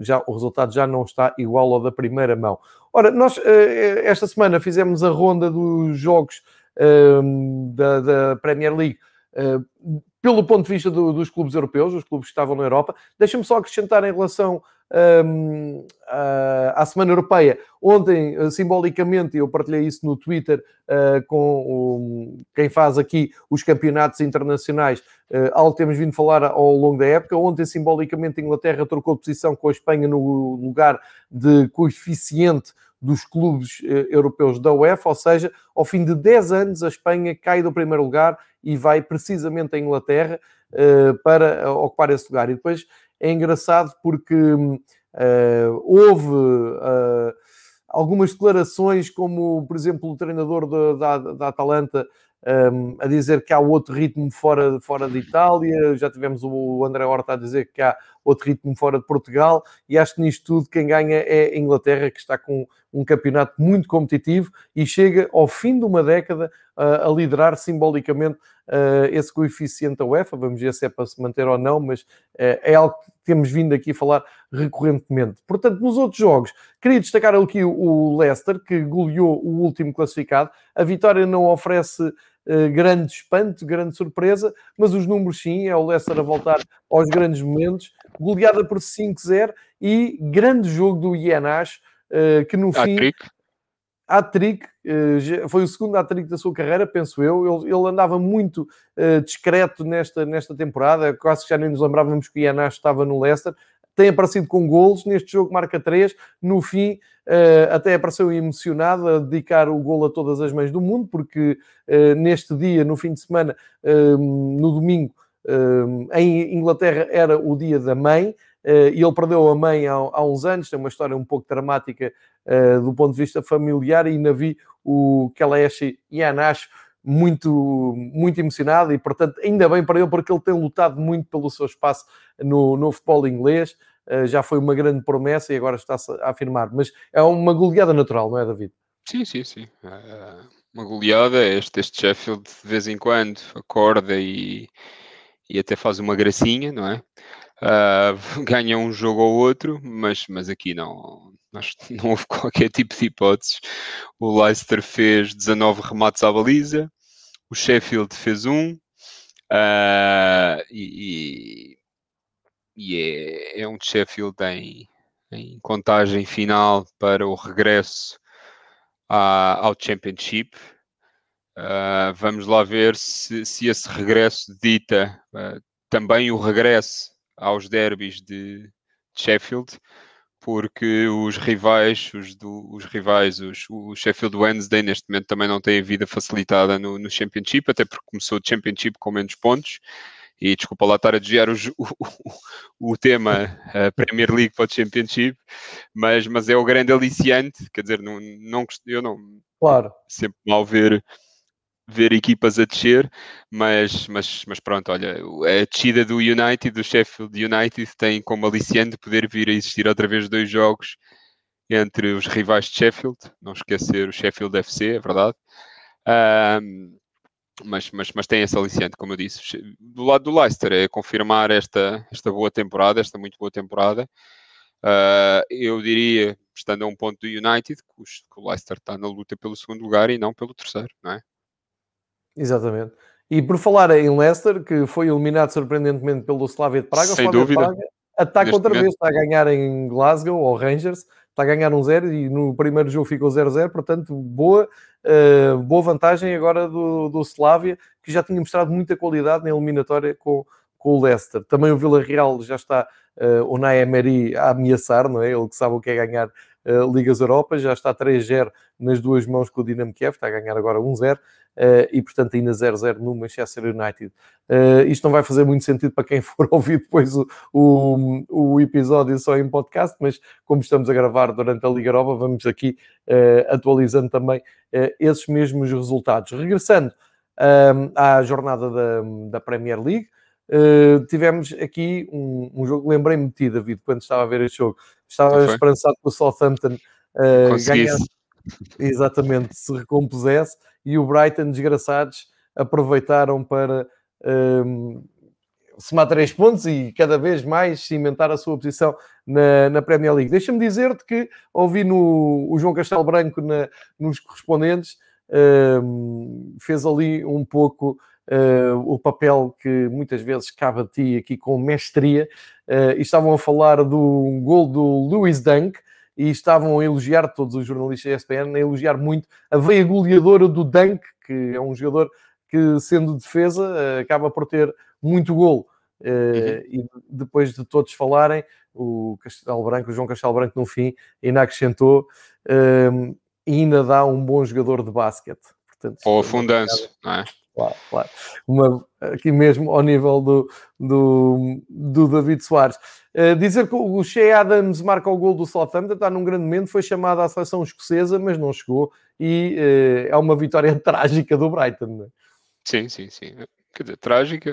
já, o resultado já não está igual ao da primeira mão. Ora, nós esta semana fizemos a ronda dos jogos da, da, Premier League uh, pelo ponto de vista do, dos clubes europeus, os clubes que estavam na Europa. Deixa-me só acrescentar em relação um, ehm, à, à Semana Europeia. Ontem, uh, simbolicamente, eu partilhei isso no Twitter uh, com quem faz aqui os campeonatos internacionais, uh, algo temos vindo falar ao longo da época. Ontem, simbolicamente, a Inglaterra trocou posição com a Espanha no lugar de coeficiente dos clubes eh, europeus da UEFA, ou seja, ao fim de 10 anos a Espanha cai do primeiro lugar e vai precisamente à Inglaterra eh, para ocupar esse lugar. E depois é engraçado porque eh, houve algumas declarações, como por exemplo o treinador da, da, da Atalanta um, a dizer que há outro ritmo fora, fora de Itália, já tivemos o André Horta a dizer que há outro ritmo fora de Portugal, e acho que nisto tudo quem ganha é a Inglaterra, que está com um campeonato muito competitivo e chega ao fim de uma década uh, a liderar simbolicamente uh, esse coeficiente da UEFA. Vamos ver se é para se manter ou não, mas uh, é algo que temos vindo aqui a falar recorrentemente. Portanto, nos outros jogos, queria destacar aqui o Leicester, que goleou o último classificado. A vitória não oferece grande espanto, grande surpresa, mas os números sim, é o Leicester a voltar aos grandes momentos, goleada por 5-0 e grande jogo do Ienash, uh, que no fim... Trick. Hat-trick, uh, foi o segundo hat-trick da sua carreira, penso eu. Ele, andava muito discreto nesta, nesta temporada, quase que já nem nos lembrávamos que o Ienash estava no Leicester tem aparecido com golos, neste jogo marca 3, no fim uh, até apareceu emocionado a dedicar o golo a todas as mães do mundo, porque uh, neste dia, no fim de semana, uh, no domingo, em Inglaterra era o dia da mãe, e ele perdeu a mãe há, uns anos, tem uma história um pouco dramática do ponto de vista familiar, e ainda vi o Kelechi Ianacho muito, muito emocionado e, portanto, ainda bem para ele, porque ele tem lutado muito pelo seu espaço no, no futebol inglês. Uh, já foi uma grande promessa e agora está-se a afirmar. Mas é uma goleada natural, não é, David? Sim, sim, sim. É uma goleada. Este, este Sheffield, de vez em quando, acorda e, e até faz uma gracinha, não é? Uh, ganha um jogo ou outro, mas, mas aqui não, Não houve qualquer tipo de hipóteses. O Leicester fez 19 remates à baliza, o Sheffield fez um, uh, e, e é, é, um Sheffield em, em, contagem final para o regresso à, ao Championship. Uh, vamos lá ver se, se esse regresso dita uh, também o regresso aos derbys de, de Sheffield porque os rivais, os, do, os rivais, os, o Sheffield Wednesday neste momento também não têm vida facilitada no, no Championship, até porque começou o Championship com menos pontos. E desculpa lá estar a desviar o, o, o tema a Premier League para o Championship, mas, mas é o grande aliciante, quer dizer, não, não, eu não claro. sempre mal ver ver equipas a descer, mas, mas, mas pronto, olha, a descida do United, do Sheffield United, tem como aliciante poder vir a existir outra vez dois jogos entre os rivais de Sheffield, não esquecer o Sheffield FC, é verdade. Um, mas, mas, mas tem esse aliciante, como eu disse. Do lado do Leicester, é confirmar esta, esta boa temporada, esta muito boa temporada. Uh, eu diria, estando a um ponto do United, que, o Leicester está na luta pelo segundo lugar e não pelo terceiro, não é? Exatamente. E por falar em Leicester, que foi eliminado surpreendentemente pelo Slavia de Praga, Sem o Slavia dúvida. de Praga ataca outra momento. vez, está a ganhar em Glasgow, ou Rangers, está a ganhar um zero e no primeiro jogo ficou 0-0, portanto, boa, uh, boa vantagem agora do, do Slavia, que já tinha mostrado muita qualidade na eliminatória com, com o Leicester. Também o Vila Real já está uh, o Naemeri a ameaçar, não é? Ele que sabe o que é ganhar uh, Ligas Europa, já está 3-0 nas duas mãos com o Dinamo Kiev, está a ganhar agora 1-0. Uh, e portanto ainda 0-0 no Manchester United. Uh, isto não vai fazer muito sentido para quem for ouvir depois o, o, o, episódio só em podcast, mas como estamos a gravar durante a Liga Europa, vamos aqui uh, atualizando também esses mesmos resultados. Regressando à jornada da, da Premier League, tivemos aqui um, um jogo, lembrei-me de ti, David, quando estava a ver este jogo, estava esperançado que o Southampton ganhasse. Exatamente, se recompusesse. E o Brighton, desgraçados, aproveitaram para um, somar três pontos e cada vez mais cimentar a sua posição na, na Premier League. Deixa-me dizer-te que ouvi no, o João Castelo Branco na, nos correspondentes, um, fez ali um pouco uh, o papel que muitas vezes cabe a ti aqui com mestria, uh, e estavam a falar do gol do Lewis Dunk, e estavam a elogiar, todos os jornalistas da ESPN, a elogiar muito a veia goleadora do Dunk, que é um jogador que, sendo defesa, eh, acaba por ter muito gol. Eh, uhum. E depois de todos falarem, o Castelo Branco, o João Castelo Branco, no fim, ainda acrescentou e ainda dá um bom jogador de basquete. Portanto, Ou afundanço, não é? Claro, claro. Uma, aqui mesmo ao nível do, do, do David Soares. Uh, dizer que o Shea Adams marca o gol do Southampton, está num grande momento, foi chamado à seleção escocesa, mas não chegou, e uh, é uma vitória trágica do Brighton. Não é? Sim, sim, sim. Quer dizer, trágica,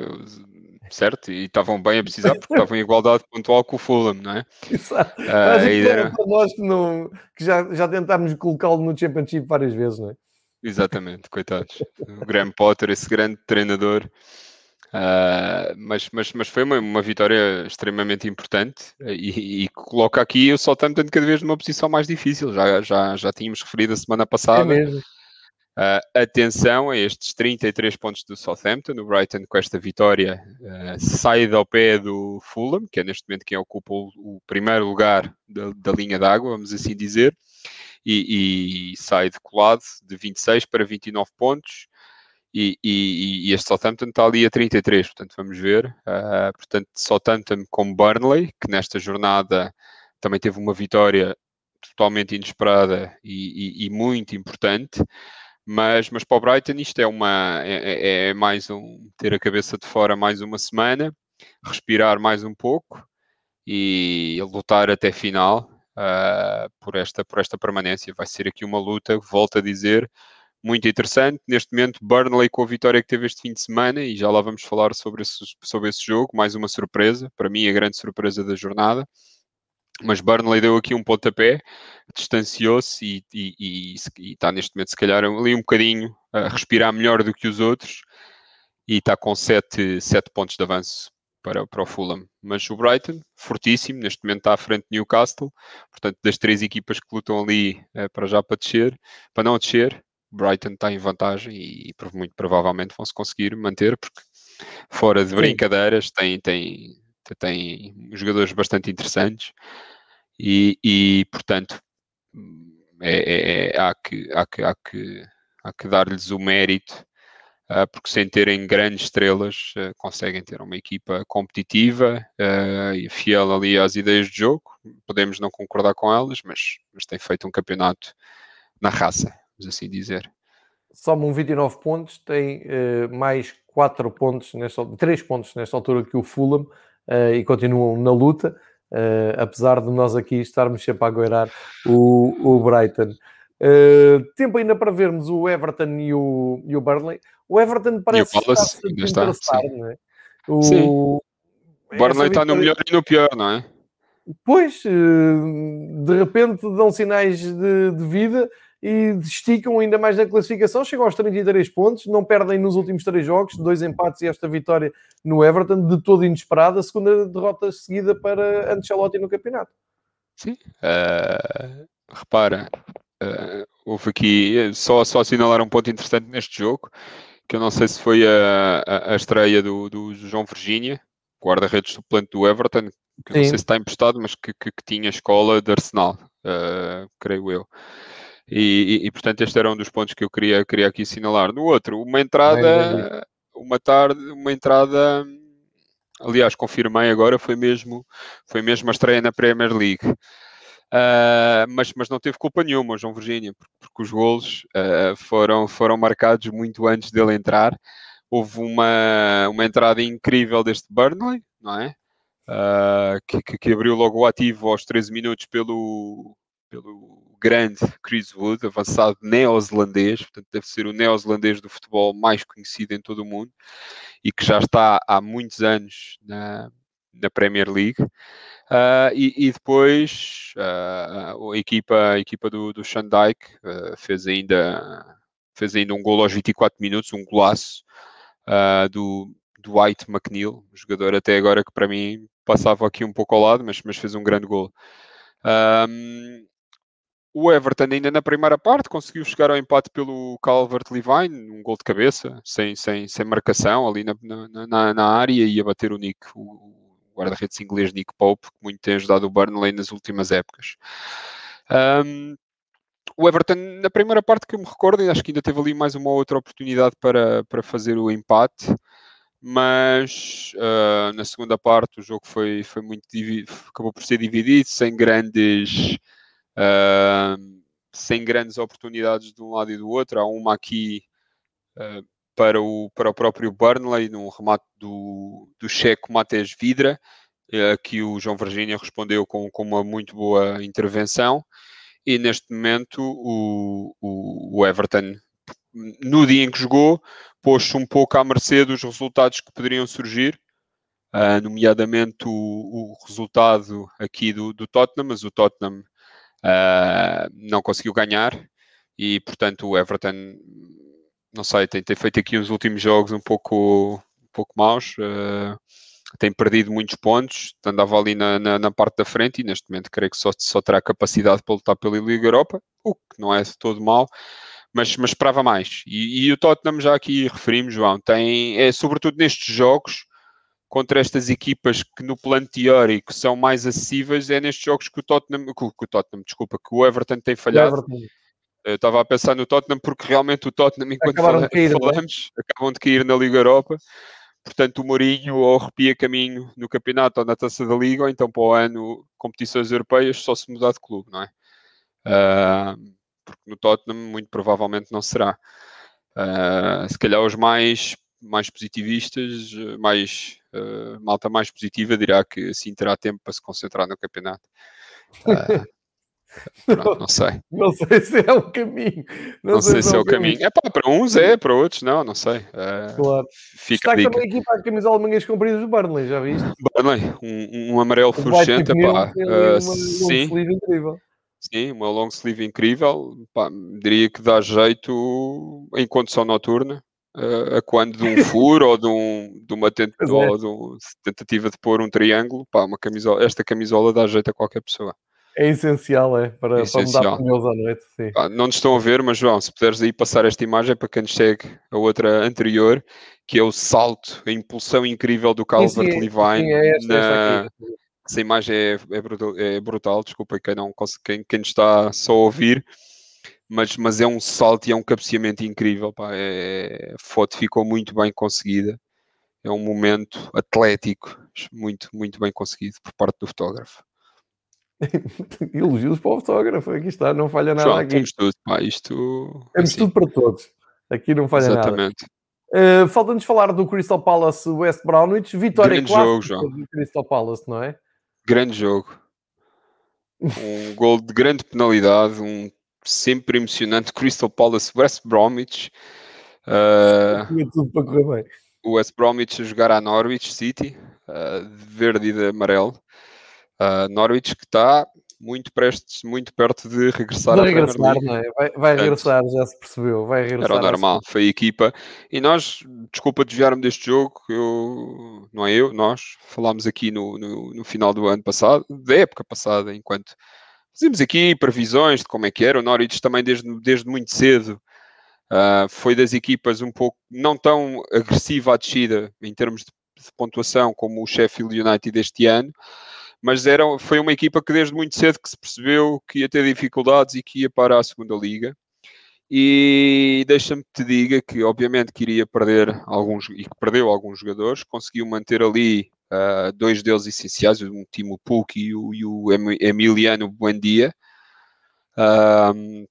certo? E estavam bem a precisar porque estavam em igualdade pontual com o Fulham, não é? Exato. Uh, ideia... para nós que, não, que já, já tentámos colocá-lo no Championship várias vezes, não é? Exatamente, coitados. O Graham Potter, esse grande treinador. Uh, mas, mas, mas foi uma, uma vitória extremamente importante e, e, coloca aqui o Southampton cada vez numa posição mais difícil. Já, já, já tínhamos referido a semana passada. É uh, atenção a estes 33 pontos do Southampton. O Brighton, com esta vitória, uh, sai ao pé do Fulham, que é neste momento quem ocupa o, o primeiro lugar da, da linha d'água, vamos assim dizer e, e sai decolado de 26 para 29 pontos. E, e, e, este Southampton está ali a 33, portanto vamos ver. Uh, portanto, Southampton com Burnley, que nesta jornada também teve uma vitória totalmente inesperada e, e muito importante. Mas, mas para o Brighton isto é, uma, é, é, é mais um ter a cabeça de fora mais uma semana, respirar mais um pouco e lutar até final uh, por, esta, por esta permanência. Vai ser aqui uma luta, volto a dizer, muito interessante. Neste momento, Burnley com a vitória que teve este fim de semana, e já lá vamos falar sobre esse, sobre esse jogo, mais uma surpresa, para mim a grande surpresa da jornada. Mas Burnley deu aqui um pontapé, distanciou-se e, e, e, e, está neste momento, se calhar, ali um bocadinho a respirar melhor do que os outros e está com 7 pontos de avanço para, para o Fulham. Mas o Brighton, fortíssimo, neste momento está à frente de Newcastle, portanto, das três equipas que lutam ali é, para já para descer, para não descer, Brighton está em vantagem e, e muito provavelmente vão se conseguir manter, porque fora de brincadeiras tem, tem, tem jogadores bastante interessantes. E, e portanto é, é, é, há, que, há, que, há, que, há que dar-lhes o mérito porque sem terem grandes estrelas uh, conseguem ter uma equipa competitiva uh, e fiel ali às ideias de jogo. Podemos não concordar com elas, mas, mas tem feito um campeonato na raça, vamos assim dizer. Somam 29 pontos, tem mais 4 pontos, nesta, 3 pontos nesta altura que o Fulham e continuam na luta. Apesar de nós aqui estarmos sempre a aguardar o, o Brighton. Uh, tempo ainda para vermos o Everton e o, e o Burnley. O Everton parece estar sempre está, interessar, sim. não é? O, sim. o Burnley está no melhor e no pior, não é? Pois, eh, de repente dão sinais de, de, vida e esticam ainda mais na classificação, chegam aos 33 pontos, não perdem nos últimos três jogos, dois empates e esta vitória no Everton, de todo inesperada, a segunda derrota seguida para Ancelotti no campeonato. Sim, uh, repara, uh, houve aqui, só, só assinalar um ponto interessante neste jogo, que eu não sei se foi a, a, a estreia do, do, João Virgínia, guarda-redes suplente do Everton, que Sim. não sei se está emprestado, mas que, que, que tinha escola de Arsenal, uh, creio eu. E, e, e, portanto este era um dos pontos que eu queria, queria aqui assinalar. No outro, uma entrada, uma tarde, uma entrada aliás, confirmei agora, foi mesmo, foi mesmo a estreia na Premier League. Uh, mas, mas não teve culpa nenhuma, João Virgínia, porque, porque os golos uh, foram, foram marcados muito antes dele entrar. Houve uma, uma entrada incrível deste Burnley, não é? Uh, que, que, abriu logo o ativo aos 13 minutos pelo, pelo grande Chris Wood, avançado neozelandês, portanto deve ser o neozelandês do futebol mais conhecido em todo o mundo e que já está há muitos anos na, na Premier League. Uh, e, e, depois uh, a equipa, a equipa do, do Shandike uh, fez, ainda, fez ainda um gol aos 24 minutos, um golaço do, White McNeil, jogador até agora que para mim passava aqui um pouco ao lado, mas, mas fez um grande gol. Um, o Everton ainda na primeira parte conseguiu chegar ao empate pelo Calvert-Levine, um gol de cabeça, sem, sem, sem marcação ali na, na, na área e a bater o Nick, o guarda-redes inglês Nick Pope, que muito tem ajudado o Burnley nas últimas épocas. Um, o Everton, na primeira parte que eu me recordo, acho que ainda teve ali mais uma outra oportunidade para, para fazer o empate, mas uh, na segunda parte o jogo foi, foi muito acabou por ser dividido, sem grandes uh, sem grandes oportunidades de um lado e do outro. Há uma aqui uh, para, o, para o próprio Burnley, num remate do, do checo Matheus Vidra, que o João Virgínia respondeu com, com uma muito boa intervenção. E neste momento o, o, o Everton no dia em que jogou, pôs-se um pouco à mercê dos resultados que poderiam surgir, uh, nomeadamente o, o, resultado aqui do, do, Tottenham, mas o Tottenham uh, não conseguiu ganhar e, portanto, o Everton, não sei, tem, tem feito aqui os últimos jogos um pouco, um pouco maus. Uh, tem perdido muitos pontos, andava ali na, na, na, parte da frente e neste momento creio que só, só terá capacidade para lutar pela Liga Europa, o que não é de todo mal mas, mas esperava mais. E, e, o Tottenham, já aqui referimos, João, tem, é sobretudo nestes jogos, contra estas equipas que no plano teórico são mais acessíveis, é nestes jogos que o Tottenham, que, que o Tottenham, desculpa, que o Everton tem falhado. Eu estava a pensar no Tottenham porque realmente o Tottenham, enquanto fala, cair, é? falamos, acabam de cair na Liga Europa. Portanto, o Mourinho ou arrepia caminho no campeonato ou na taça da Liga, ou então para o ano, competições europeias, só se mudar de clube, não é? Uh, porque no Tottenham muito provavelmente não será. Uh, se calhar os mais, mais positivistas, mais uh, malta mais positiva dirá que assim terá tempo para se concentrar no campeonato. Uh, Pronto, não sei. Não sei se é o caminho. Não, não sei, sei, se é o caminho. caminho. É pá, para uns é, para outros não, não sei. Uh, claro. Fica Está também aqui para a camisola de mangas compridas do Burnley, já viste? Burnley, um, um amarelo fluorescente, pá. Uh, sim. incrível. Sim, uma long sleeve incrível. Pá, diria que dá jeito em condição noturna. Uh, a quando de um furo ou de, um, de uma tent é. de um, tentativa de pôr um triângulo, pá, uma camisola, esta camisola dá jeito a qualquer pessoa. É essencial, é, para, é essencial. para mudar pneus à noite. Sim. Ah, não nos estão a ver, mas João, se puderes aí passar esta imagem para quem nos segue a outra anterior, que é o salto, a impulsão incrível do Calvert Levine é esta, na, esta essa imagem é, é, brutal, é brutal, desculpa quem, não, quem, quem está só a ouvir, mas, mas é um salto e é um cabeceamento incrível. Pá. É, a foto ficou muito bem conseguida. É um momento atlético, muito, muito bem conseguido por parte do fotógrafo. Elogios para o fotógrafo, aqui está, não falha nada. João, aqui. Temos tudo, pá, isto. Temos assim. tudo para todos. Aqui não falha Exatamente. nada. Uh, Falta-nos falar do Crystal Palace West Brownwich, vitória Grande jogo, do Crystal Palace, não é? grande jogo. Um gol de grande penalidade, um sempre emocionante Crystal Palace West Bromwich. Uh, tudo para correr bem. O West Bromwich a jogar a Norwich City, uh, de verde e de amarelo. Uh, Norwich que está muito prestes, muito perto de regressar vai regressar, não é? Vai, vai regressar, já se percebeu. Vai regressar. Era o normal, foi a equipa. E nós, desculpa desviar-me deste jogo, eu, não é eu, nós falámos aqui no, no, no, final do ano passado, da época passada, enquanto fazíamos aqui previsões de como é que era. O Norwich também desde, desde muito cedo uh, foi das equipas um pouco não tão agressiva à descida em termos de, de pontuação como o Sheffield United deste ano mas era, foi uma equipa que desde muito cedo que se percebeu que ia ter dificuldades e que ia para a segunda liga E deixa-me te diga que, obviamente, queria perder alguns e que perdeu alguns jogadores, conseguiu manter ali uh, dois deles essenciais, o Timo Puk e o, e o Emiliano Buendia. Um,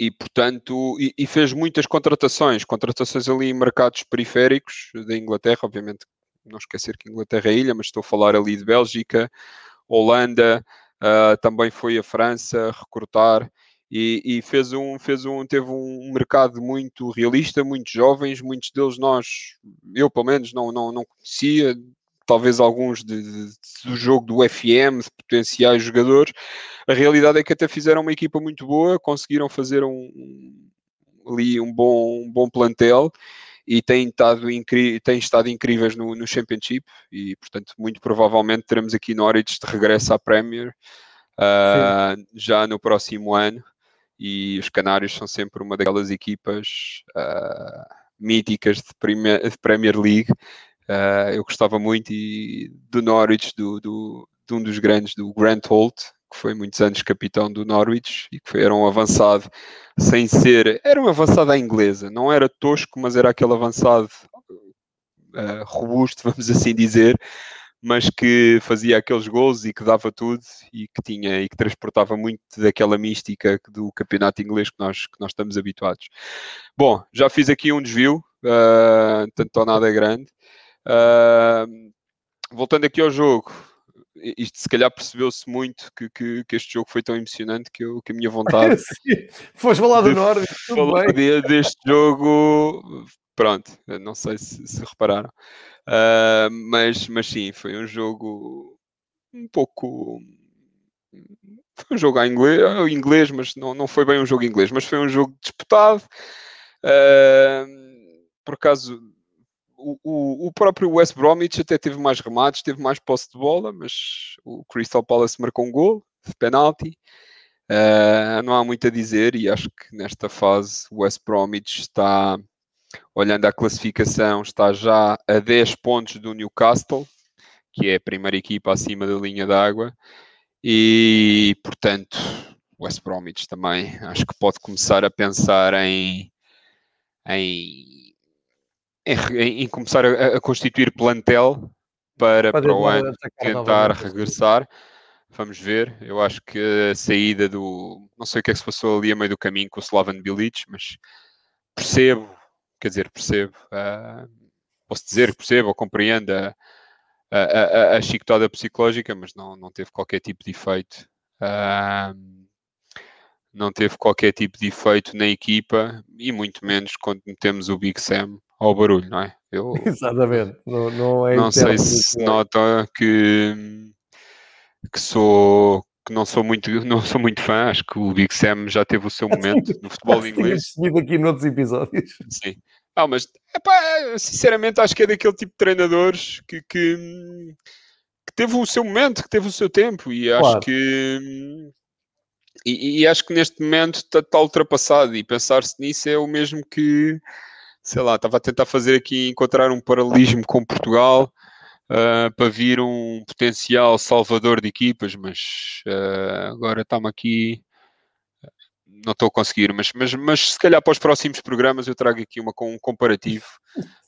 e portanto, e, e, fez muitas contratações, contratações ali em mercados periféricos da Inglaterra, obviamente não esquecer que Inglaterra é ilha, mas estou a falar ali de Bélgica, Holanda, uh, também foi a França recrutar e, e, fez um, fez um, teve um mercado muito realista, muitos jovens, muitos deles nós, eu pelo menos não, não, não conhecia, talvez alguns de, de, do jogo do FM, de potenciais jogadores. A realidade é que até fizeram uma equipa muito boa, conseguiram fazer um, ali um bom, um bom plantel e têm estado, têm estado incríveis no, no Championship e, portanto, muito provavelmente teremos aqui Norwich de regresso à Premier uh, já no próximo ano e os Canários são sempre uma daquelas equipas uh, míticas de Premier, de Premier League. Uh, eu gostava muito e, do Norwich, do, do, de um dos grandes, do Grant Holt, que foi muitos anos capitão do Norwich e que foi, era um avançado sem ser, era um avançado à inglesa, não era tosco, mas era aquele avançado uh, robusto, vamos assim dizer, mas que fazia aqueles gols e que dava tudo e que tinha e que transportava muito daquela mística do campeonato inglês que nós, que nós estamos habituados. Bom, já fiz aqui um desvio, uh, tanto nada grande. Uh, voltando aqui ao jogo, isto se calhar percebeu-se muito que, que, que, este jogo foi tão emocionante que, eu, que a minha vontade. Foste falar do Norte, falar de, deste jogo, pronto, não sei se, se repararam. Uh, mas, mas sim, foi um jogo um pouco. Foi um jogo inglês, inglês mas não, não foi bem um jogo inglês, mas foi um jogo disputado. Uh, por acaso, o, o, o, próprio West Bromwich até teve mais remates, teve mais posse de bola, mas o Crystal Palace marcou um gol de penalti. Uh, não há muito a dizer e acho que nesta fase o West Bromwich está olhando a classificação, está já a 10 pontos do Newcastle, que é a primeira equipa acima da linha d'água, e portanto, West Bromwich também acho que pode começar a pensar em, em, em, em começar a, a, constituir plantel para, para o ano tentar regressar. Vamos ver. Eu acho que a saída do. Não sei o que é que se passou ali a meio do caminho com o Slavan Bilic, mas percebo quer dizer, percebo, uh, posso dizer que percebo ou compreendo a, a, a, a chicotada psicológica, mas não, não teve qualquer tipo de efeito. Uh, não teve qualquer tipo de efeito na equipa e muito menos quando temos o Big Sam ao barulho, não é? Eu, Exatamente. Não, não, é não sei se nota que, que sou que não sou muito não sou muito fã, acho que o Big Sam já teve o seu momento no futebol inglês. aqui noutros episódios. Sim. Ah, mas epá, sinceramente acho que é daquele tipo de treinadores que, que, que, teve o seu momento, que teve o seu tempo e acho que e, e, acho que neste momento está, tá ultrapassado e pensar-se nisso é o mesmo que sei lá, estava a tentar fazer aqui encontrar um paralelismo com Portugal uh, para vir um potencial salvador de equipas, mas uh, agora estamos aqui não estou a conseguir, mas, mas, mas se calhar para os próximos programas eu trago aqui uma, um comparativo.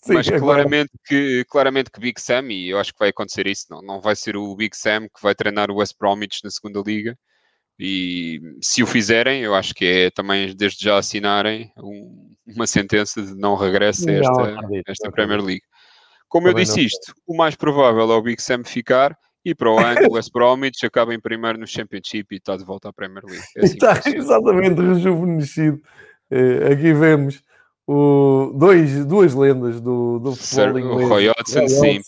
Sim, mas claramente, que, claramente que Big Sam, e eu acho que vai acontecer isso, não, não vai ser o Big Sam que vai treinar o West Bromwich na segunda liga. E se o fizerem, eu acho que é também desde já assinarem um, uma sentença de não regresso a esta, não, esta Premier League. Como também eu disse não. isto, o mais provável é o Big Sam ficar e para o ano, o West Bromwich acaba em primeiro no Championship e está de volta à Premier League. É assim está exatamente rejuvenescido. Uh, aqui vemos o, dois, duas lendas do, do futebol inglês. O Roy Hodgson, sim.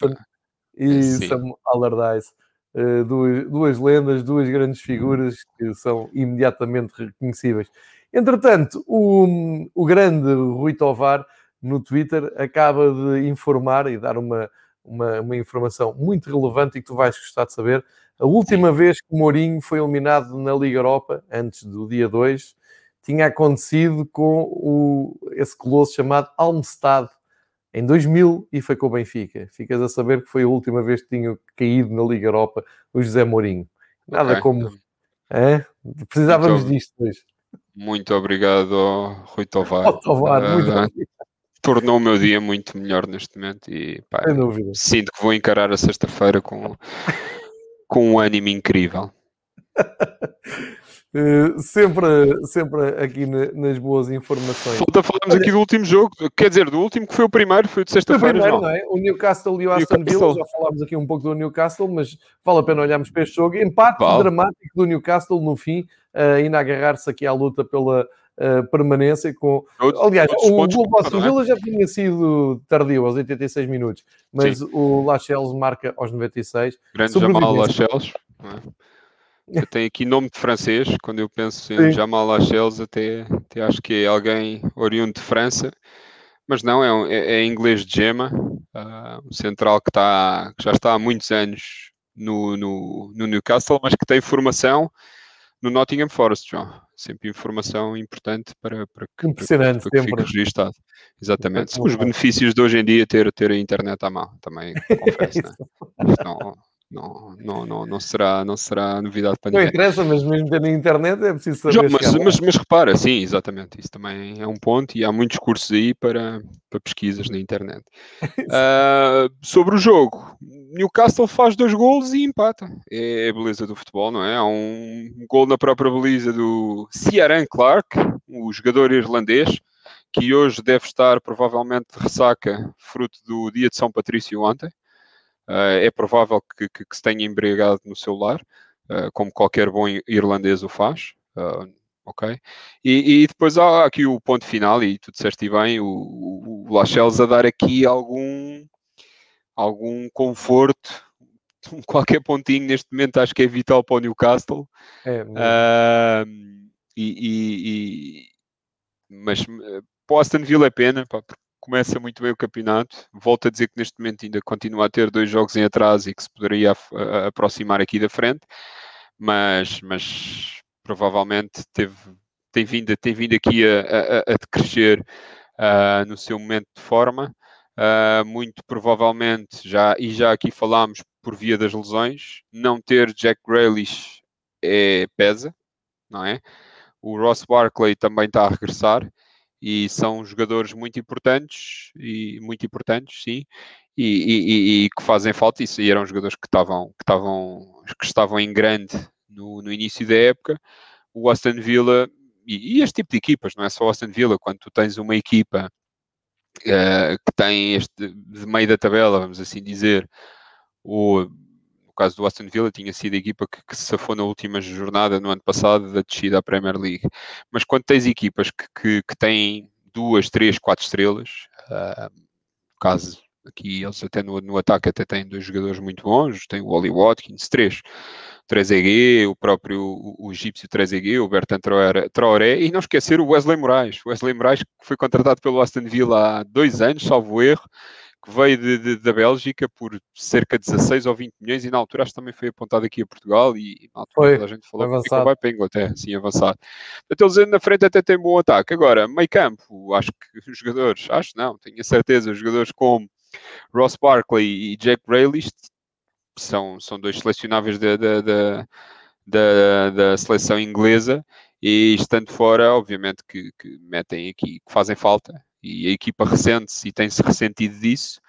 E sim. Sam Allardyce. Uh, duas, duas lendas, duas grandes figuras que são imediatamente reconhecíveis. Entretanto, o, o grande Rui Tovar no Twitter acaba de informar e dar uma, uma, uma informação muito relevante e que tu vais gostar de saber. A última vez que o Mourinho foi eliminado na Liga Europa, antes do dia 2, tinha acontecido com o, esse colosso chamado Almstad, em 2000, e foi com o Benfica. Ficas a saber que foi a última vez que tinha caído na Liga Europa o José Mourinho. Nada okay. como... É? Precisávamos muito, disto hoje. Muito obrigado, Rui Tovar. Oh, Tovar uh, muito obrigado. Tornou o meu dia muito melhor neste momento e pá, sinto que vou encarar a sexta-feira com, com um ânimo incrível. Uh, sempre, sempre aqui na, nas boas informações. Falta falarmos Olha, aqui do último jogo, quer dizer, do último que foi o primeiro, foi o de sexta-feira. não é? O Newcastle e o Aston Villa, já falámos aqui um pouco do Newcastle, mas vale a pena olharmos para este jogo. Empate vale. dramático do Newcastle no fim, uh, ainda agarrar-se aqui à luta pela uh, permanência. Com... Todos, Aliás, todos o gol do Aston é? Villa já tinha sido tardio, aos 86 minutos, mas Sim. o Lachelles marca aos 96. Grande Jamal Lachelles. É? Eu tenho aqui nome de francês, quando eu penso em Sim. Jamal Lachelles, até, até acho que é alguém oriundo de França, mas não, é, um, é, é inglês de gema, uh, um central que, está, que já está há muitos anos no, no, no, Newcastle, mas que tem formação no Nottingham Forest, João. Sempre informação importante para, para que, para, para que fique registado. Exatamente. São os benefícios de hoje em dia ter, ter a internet à mão, também confesso. né? não, não, não, não, não, será, não será novidade para ninguém. Não interessa, mas mesmo ter na internet é preciso saber. mas, mas, mas, repara, sim, exatamente, isso também é um ponto e há muitos cursos aí para, para pesquisas na internet. uh, sobre o jogo, Newcastle faz dois gols e empata. É a beleza do futebol, não é? Há um gol na própria beleza do Ciaran Clark, o jogador irlandês, que hoje deve estar provavelmente de ressaca, fruto do dia de São Patrício ontem. Uh, é provável que, que, que, se tenha embriagado no seu lar, uh, como qualquer bom irlandês o faz. Uh, ok? E, e, depois há aqui o ponto final, e tu disseste bem, o, o, o Lachelles a dar aqui algum, algum conforto, qualquer pontinho neste momento acho que é vital para o Newcastle. É, e, e, e, mas para o Aston Villa é pena, pá, começa muito bem o campeonato. Volto a dizer que neste momento ainda continua a ter dois jogos em atraso e que se poderia aproximar aqui da frente, mas, mas provavelmente teve, tem, vindo, tem vindo aqui a, a, a decrescer uh, no seu momento de forma. Uh, muito provavelmente, já, e já aqui falámos por via das lesões, não ter Jack Grealish é, pesa, não é? O Ross Barkley também está a regressar e são jogadores muito importantes e muito importantes, sim, e, e, e que fazem falta isso, e eram jogadores que estavam que estavam que estavam em grande no, no início da época. O Aston Villa e, e, este tipo de equipas, não é só o Aston Villa, quando tu tens uma equipa uh, que tem este de meio da tabela, vamos assim dizer, o caso do Aston Villa tinha sido a equipa que, que se safou na última jornada no ano passado da descida à Premier League. Mas quando tens equipas que, que, que têm duas, três, quatro estrelas, uh, caso aqui eles até no, no ataque até têm dois jogadores muito bons, tem o Oli Watkins, três, Trezeguet, o próprio o, o egípcio Trezeguet, o Bertrand Traoré, e não esquecer o Wesley Moraes, o Wesley Moraes que foi contratado pelo Aston Villa há dois anos, salvo erro, que veio de, de, da Bélgica por cerca de 16 ou 20 milhões e na altura acho que também foi apontado aqui a Portugal e na altura foi, a gente falou que vai para a Inglaterra, assim, avançado. Portanto, eles na frente até têm bom ataque. Agora, meio campo, acho que os jogadores, acho não, tenho a certeza, os jogadores como Ross Barkley e Jack Grealish são, são dois selecionáveis da, da, da, da, da seleção inglesa e estando fora, obviamente que, que metem aqui, que fazem falta e a equipa ressente-se e tem-se ressentido disso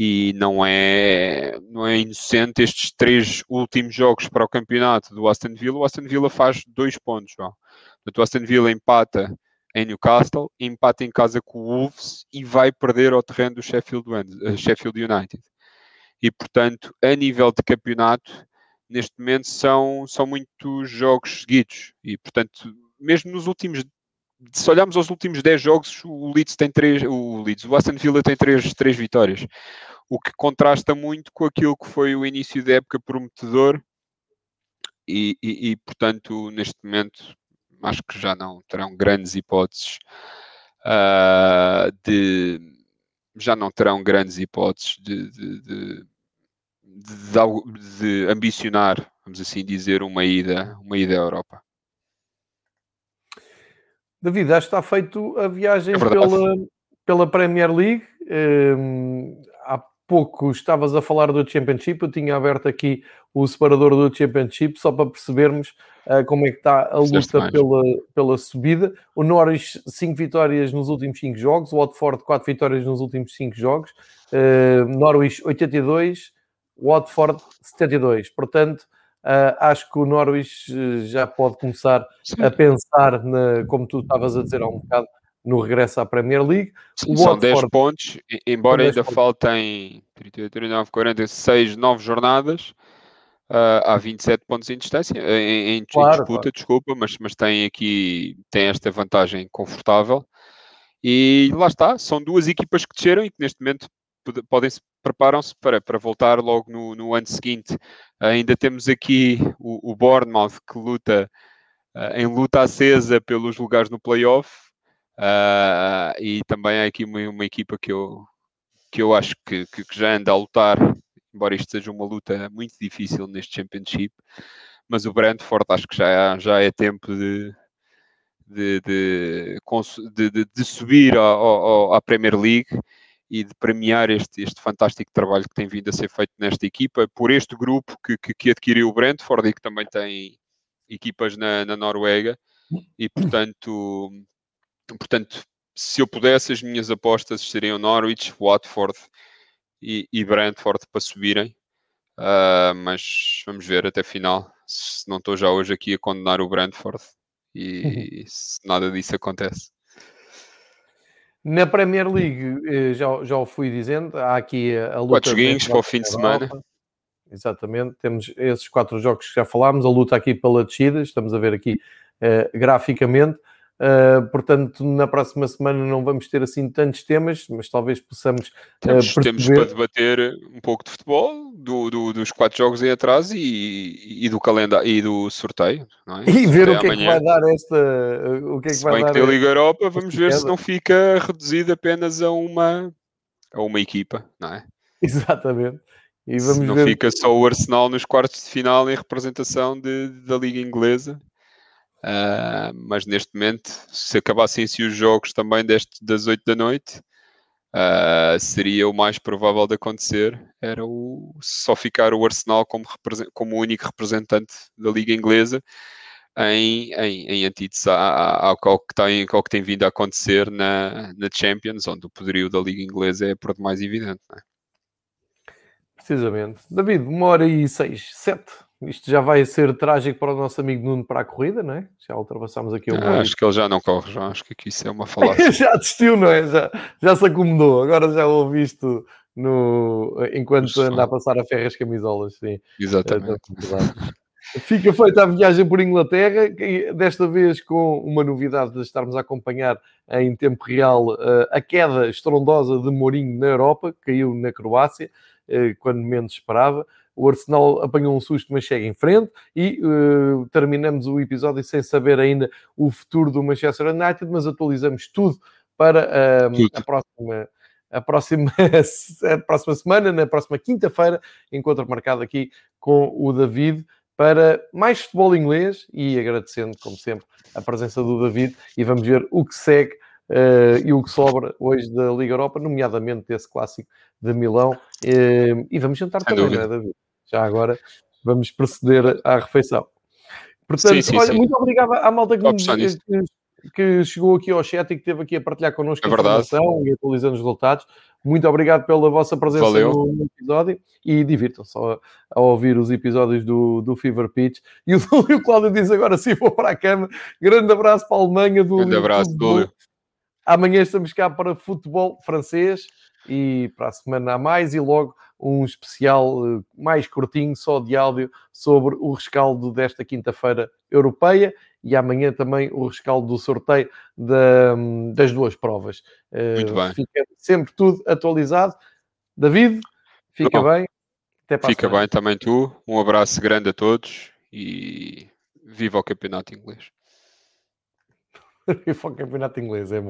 e não é, não é inocente estes três últimos jogos para o campeonato do Aston Villa. O Aston Villa faz dois pontos, João. o Aston Villa empata em Newcastle, empata em casa com o Wolves e vai perder ao terreno do Sheffield, eh, United. E, portanto, a nível de campeonato, neste momento são, são muitos jogos seguidos. E, portanto, mesmo nos últimos se olharmos aos últimos 10 jogos, o Leeds tem 3, o Leeds, o Aston Villa tem 3, 3 vitórias, o que contrasta muito com aquilo que foi o início da época prometedor e, e, e portanto, neste momento, acho que já não terão grandes hipóteses uh, de já não terão grandes hipóteses de, de, de, de, ambicionar, vamos assim dizer, uma ida, uma ida à Europa. David, acho que está feito a viagem é pela, pela Premier League. Um, há pouco estavas a falar do Championship, eu tinha aberto aqui o separador do Championship só para percebermos uh, como é que está a luta pela, pela subida. O Norwich 5 vitórias nos últimos 5 jogos, o Watford 4 vitórias nos últimos 5 jogos, uh, Norwich 82, Watford 72. Portanto, uh, acho que o Norwich já pode começar Sim. a pensar, na, como tu estavas a dizer há um bocado, no regresso à Premier League. Sim, são 10 pontos, embora 10 ainda pontos. faltem 38, 39, 46, 9 jornadas. Uh, há 27 pontos em distância, em, em claro, disputa, claro. desculpa, mas, mas tem aqui tem esta vantagem confortável. E lá está, são duas equipas que desceram e que neste momento podem se preparam-se para, para voltar logo no, no ano seguinte. Ainda temos aqui o, o Bournemouth que luta uh, em luta acesa pelos lugares no playoff. Uh, e também aqui uma, uma, equipa que eu, que eu acho que, que, que, já anda a lutar, embora isto seja uma luta muito difícil neste Championship, mas o Brentford acho que já, já é tempo de, de, de, de, de subir ao, ao, à Premier League e de premiar este, este fantástico trabalho que tem vindo a ser feito nesta equipa, por este grupo que, que, que adquiriu o Brentford e que também tem equipas na, na Noruega, e portanto Portanto, se eu pudesse, as minhas apostas seriam Norwich, Watford e, e Brentford para subirem. Uh, mas vamos ver até final. Se não estou já hoje aqui a condenar o Brentford e se nada disso acontece. Na Premier League, eh, já, já o fui dizendo, há aqui a luta. Quatro joguinhos para o fim de semana. Exatamente, temos esses quatro jogos que já falámos, a luta aqui pela descida, estamos a ver aqui uh, graficamente. Uh, portanto, na próxima semana não vamos ter assim tantos temas, mas talvez possamos. Temos, uh, temos para debater um pouco de futebol, do, do, dos quatro jogos aí atrás e, e do calendário e do sorteio. É? E ver o que é que vai dar esta. O que é que se vai bem dar que tem a Liga Europa, vamos ver se não fica reduzido apenas a uma, a uma equipa, não é? Exatamente. E vamos se não ver... fica só o Arsenal nos quartos de final em representação de, da Liga Inglesa Uh, mas neste momento, se acabassem assim os jogos também deste, das 8 da noite, uh, seria o mais provável de acontecer. Era o, só ficar o Arsenal como, como único representante da Liga Inglesa em, em, em antítese ao, que tem, ao que tem vindo a acontecer na, na Champions, onde o poderio da Liga Inglesa é por demais evidente. É? Precisamente. David, uma hora e seis, sete isto já vai ser trágico para o nosso amigo Nuno para a corrida, não é? Já ultrapassamos aqui o ah, Acho que ele já não corre, já. Acho que aqui isso é uma falácia. já desistiu, não é? Já, já se acomodou. Agora já ouvi isto no... enquanto anda a passar a ferras camisolas. Sim. Exatamente. É, Fica feita a viagem por Inglaterra, desta vez com uma novidade de estarmos a acompanhar em tempo real eh, a queda estrondosa de Mourinho na Europa, caiu na Croácia, eh, quando menos esperava o Arsenal apanhou um susto, mas chega em frente e uh, terminamos o episódio sem saber ainda o futuro do Manchester United, mas atualizamos tudo para uh, a próxima a próxima, a próxima semana, na próxima quinta-feira, encontro marcado aqui com o David para mais futebol inglês e agradecendo, como sempre, a presença do David e vamos ver o que segue uh, e o que sobra hoje da Liga Europa, nomeadamente desse clássico de Milão. Uh, e vamos jantar Sem também, não é, David? Já agora vamos proceder à refeição. Portanto, sim, sim, olha, sim. muito obrigado à malta que, nos, que, que, chegou aqui ao chat e que esteve aqui a partilhar connosco é a informação e atualizando os resultados. Muito obrigado pela vossa presença no, no, episódio e divirtam-se a, a, ouvir os episódios do, do Fever Pitch. E o, o Cláudio diz agora sim, vou para a cama. Grande abraço para a Alemanha. Do, Grande abraço, Dúlio. Amanhã estamos cá para futebol francês e para a semana a mais e logo um especial eh, mais curtinho, só de áudio, sobre o rescaldo desta quinta-feira europeia e amanhã também o rescaldo do sorteio da, das duas provas. Eh, Muito bem. Fica sempre tudo atualizado. David, fica Bom, bem. fica bem também tu. Um abraço grande a todos e viva o campeonato inglês. viva o campeonato inglês, é bom.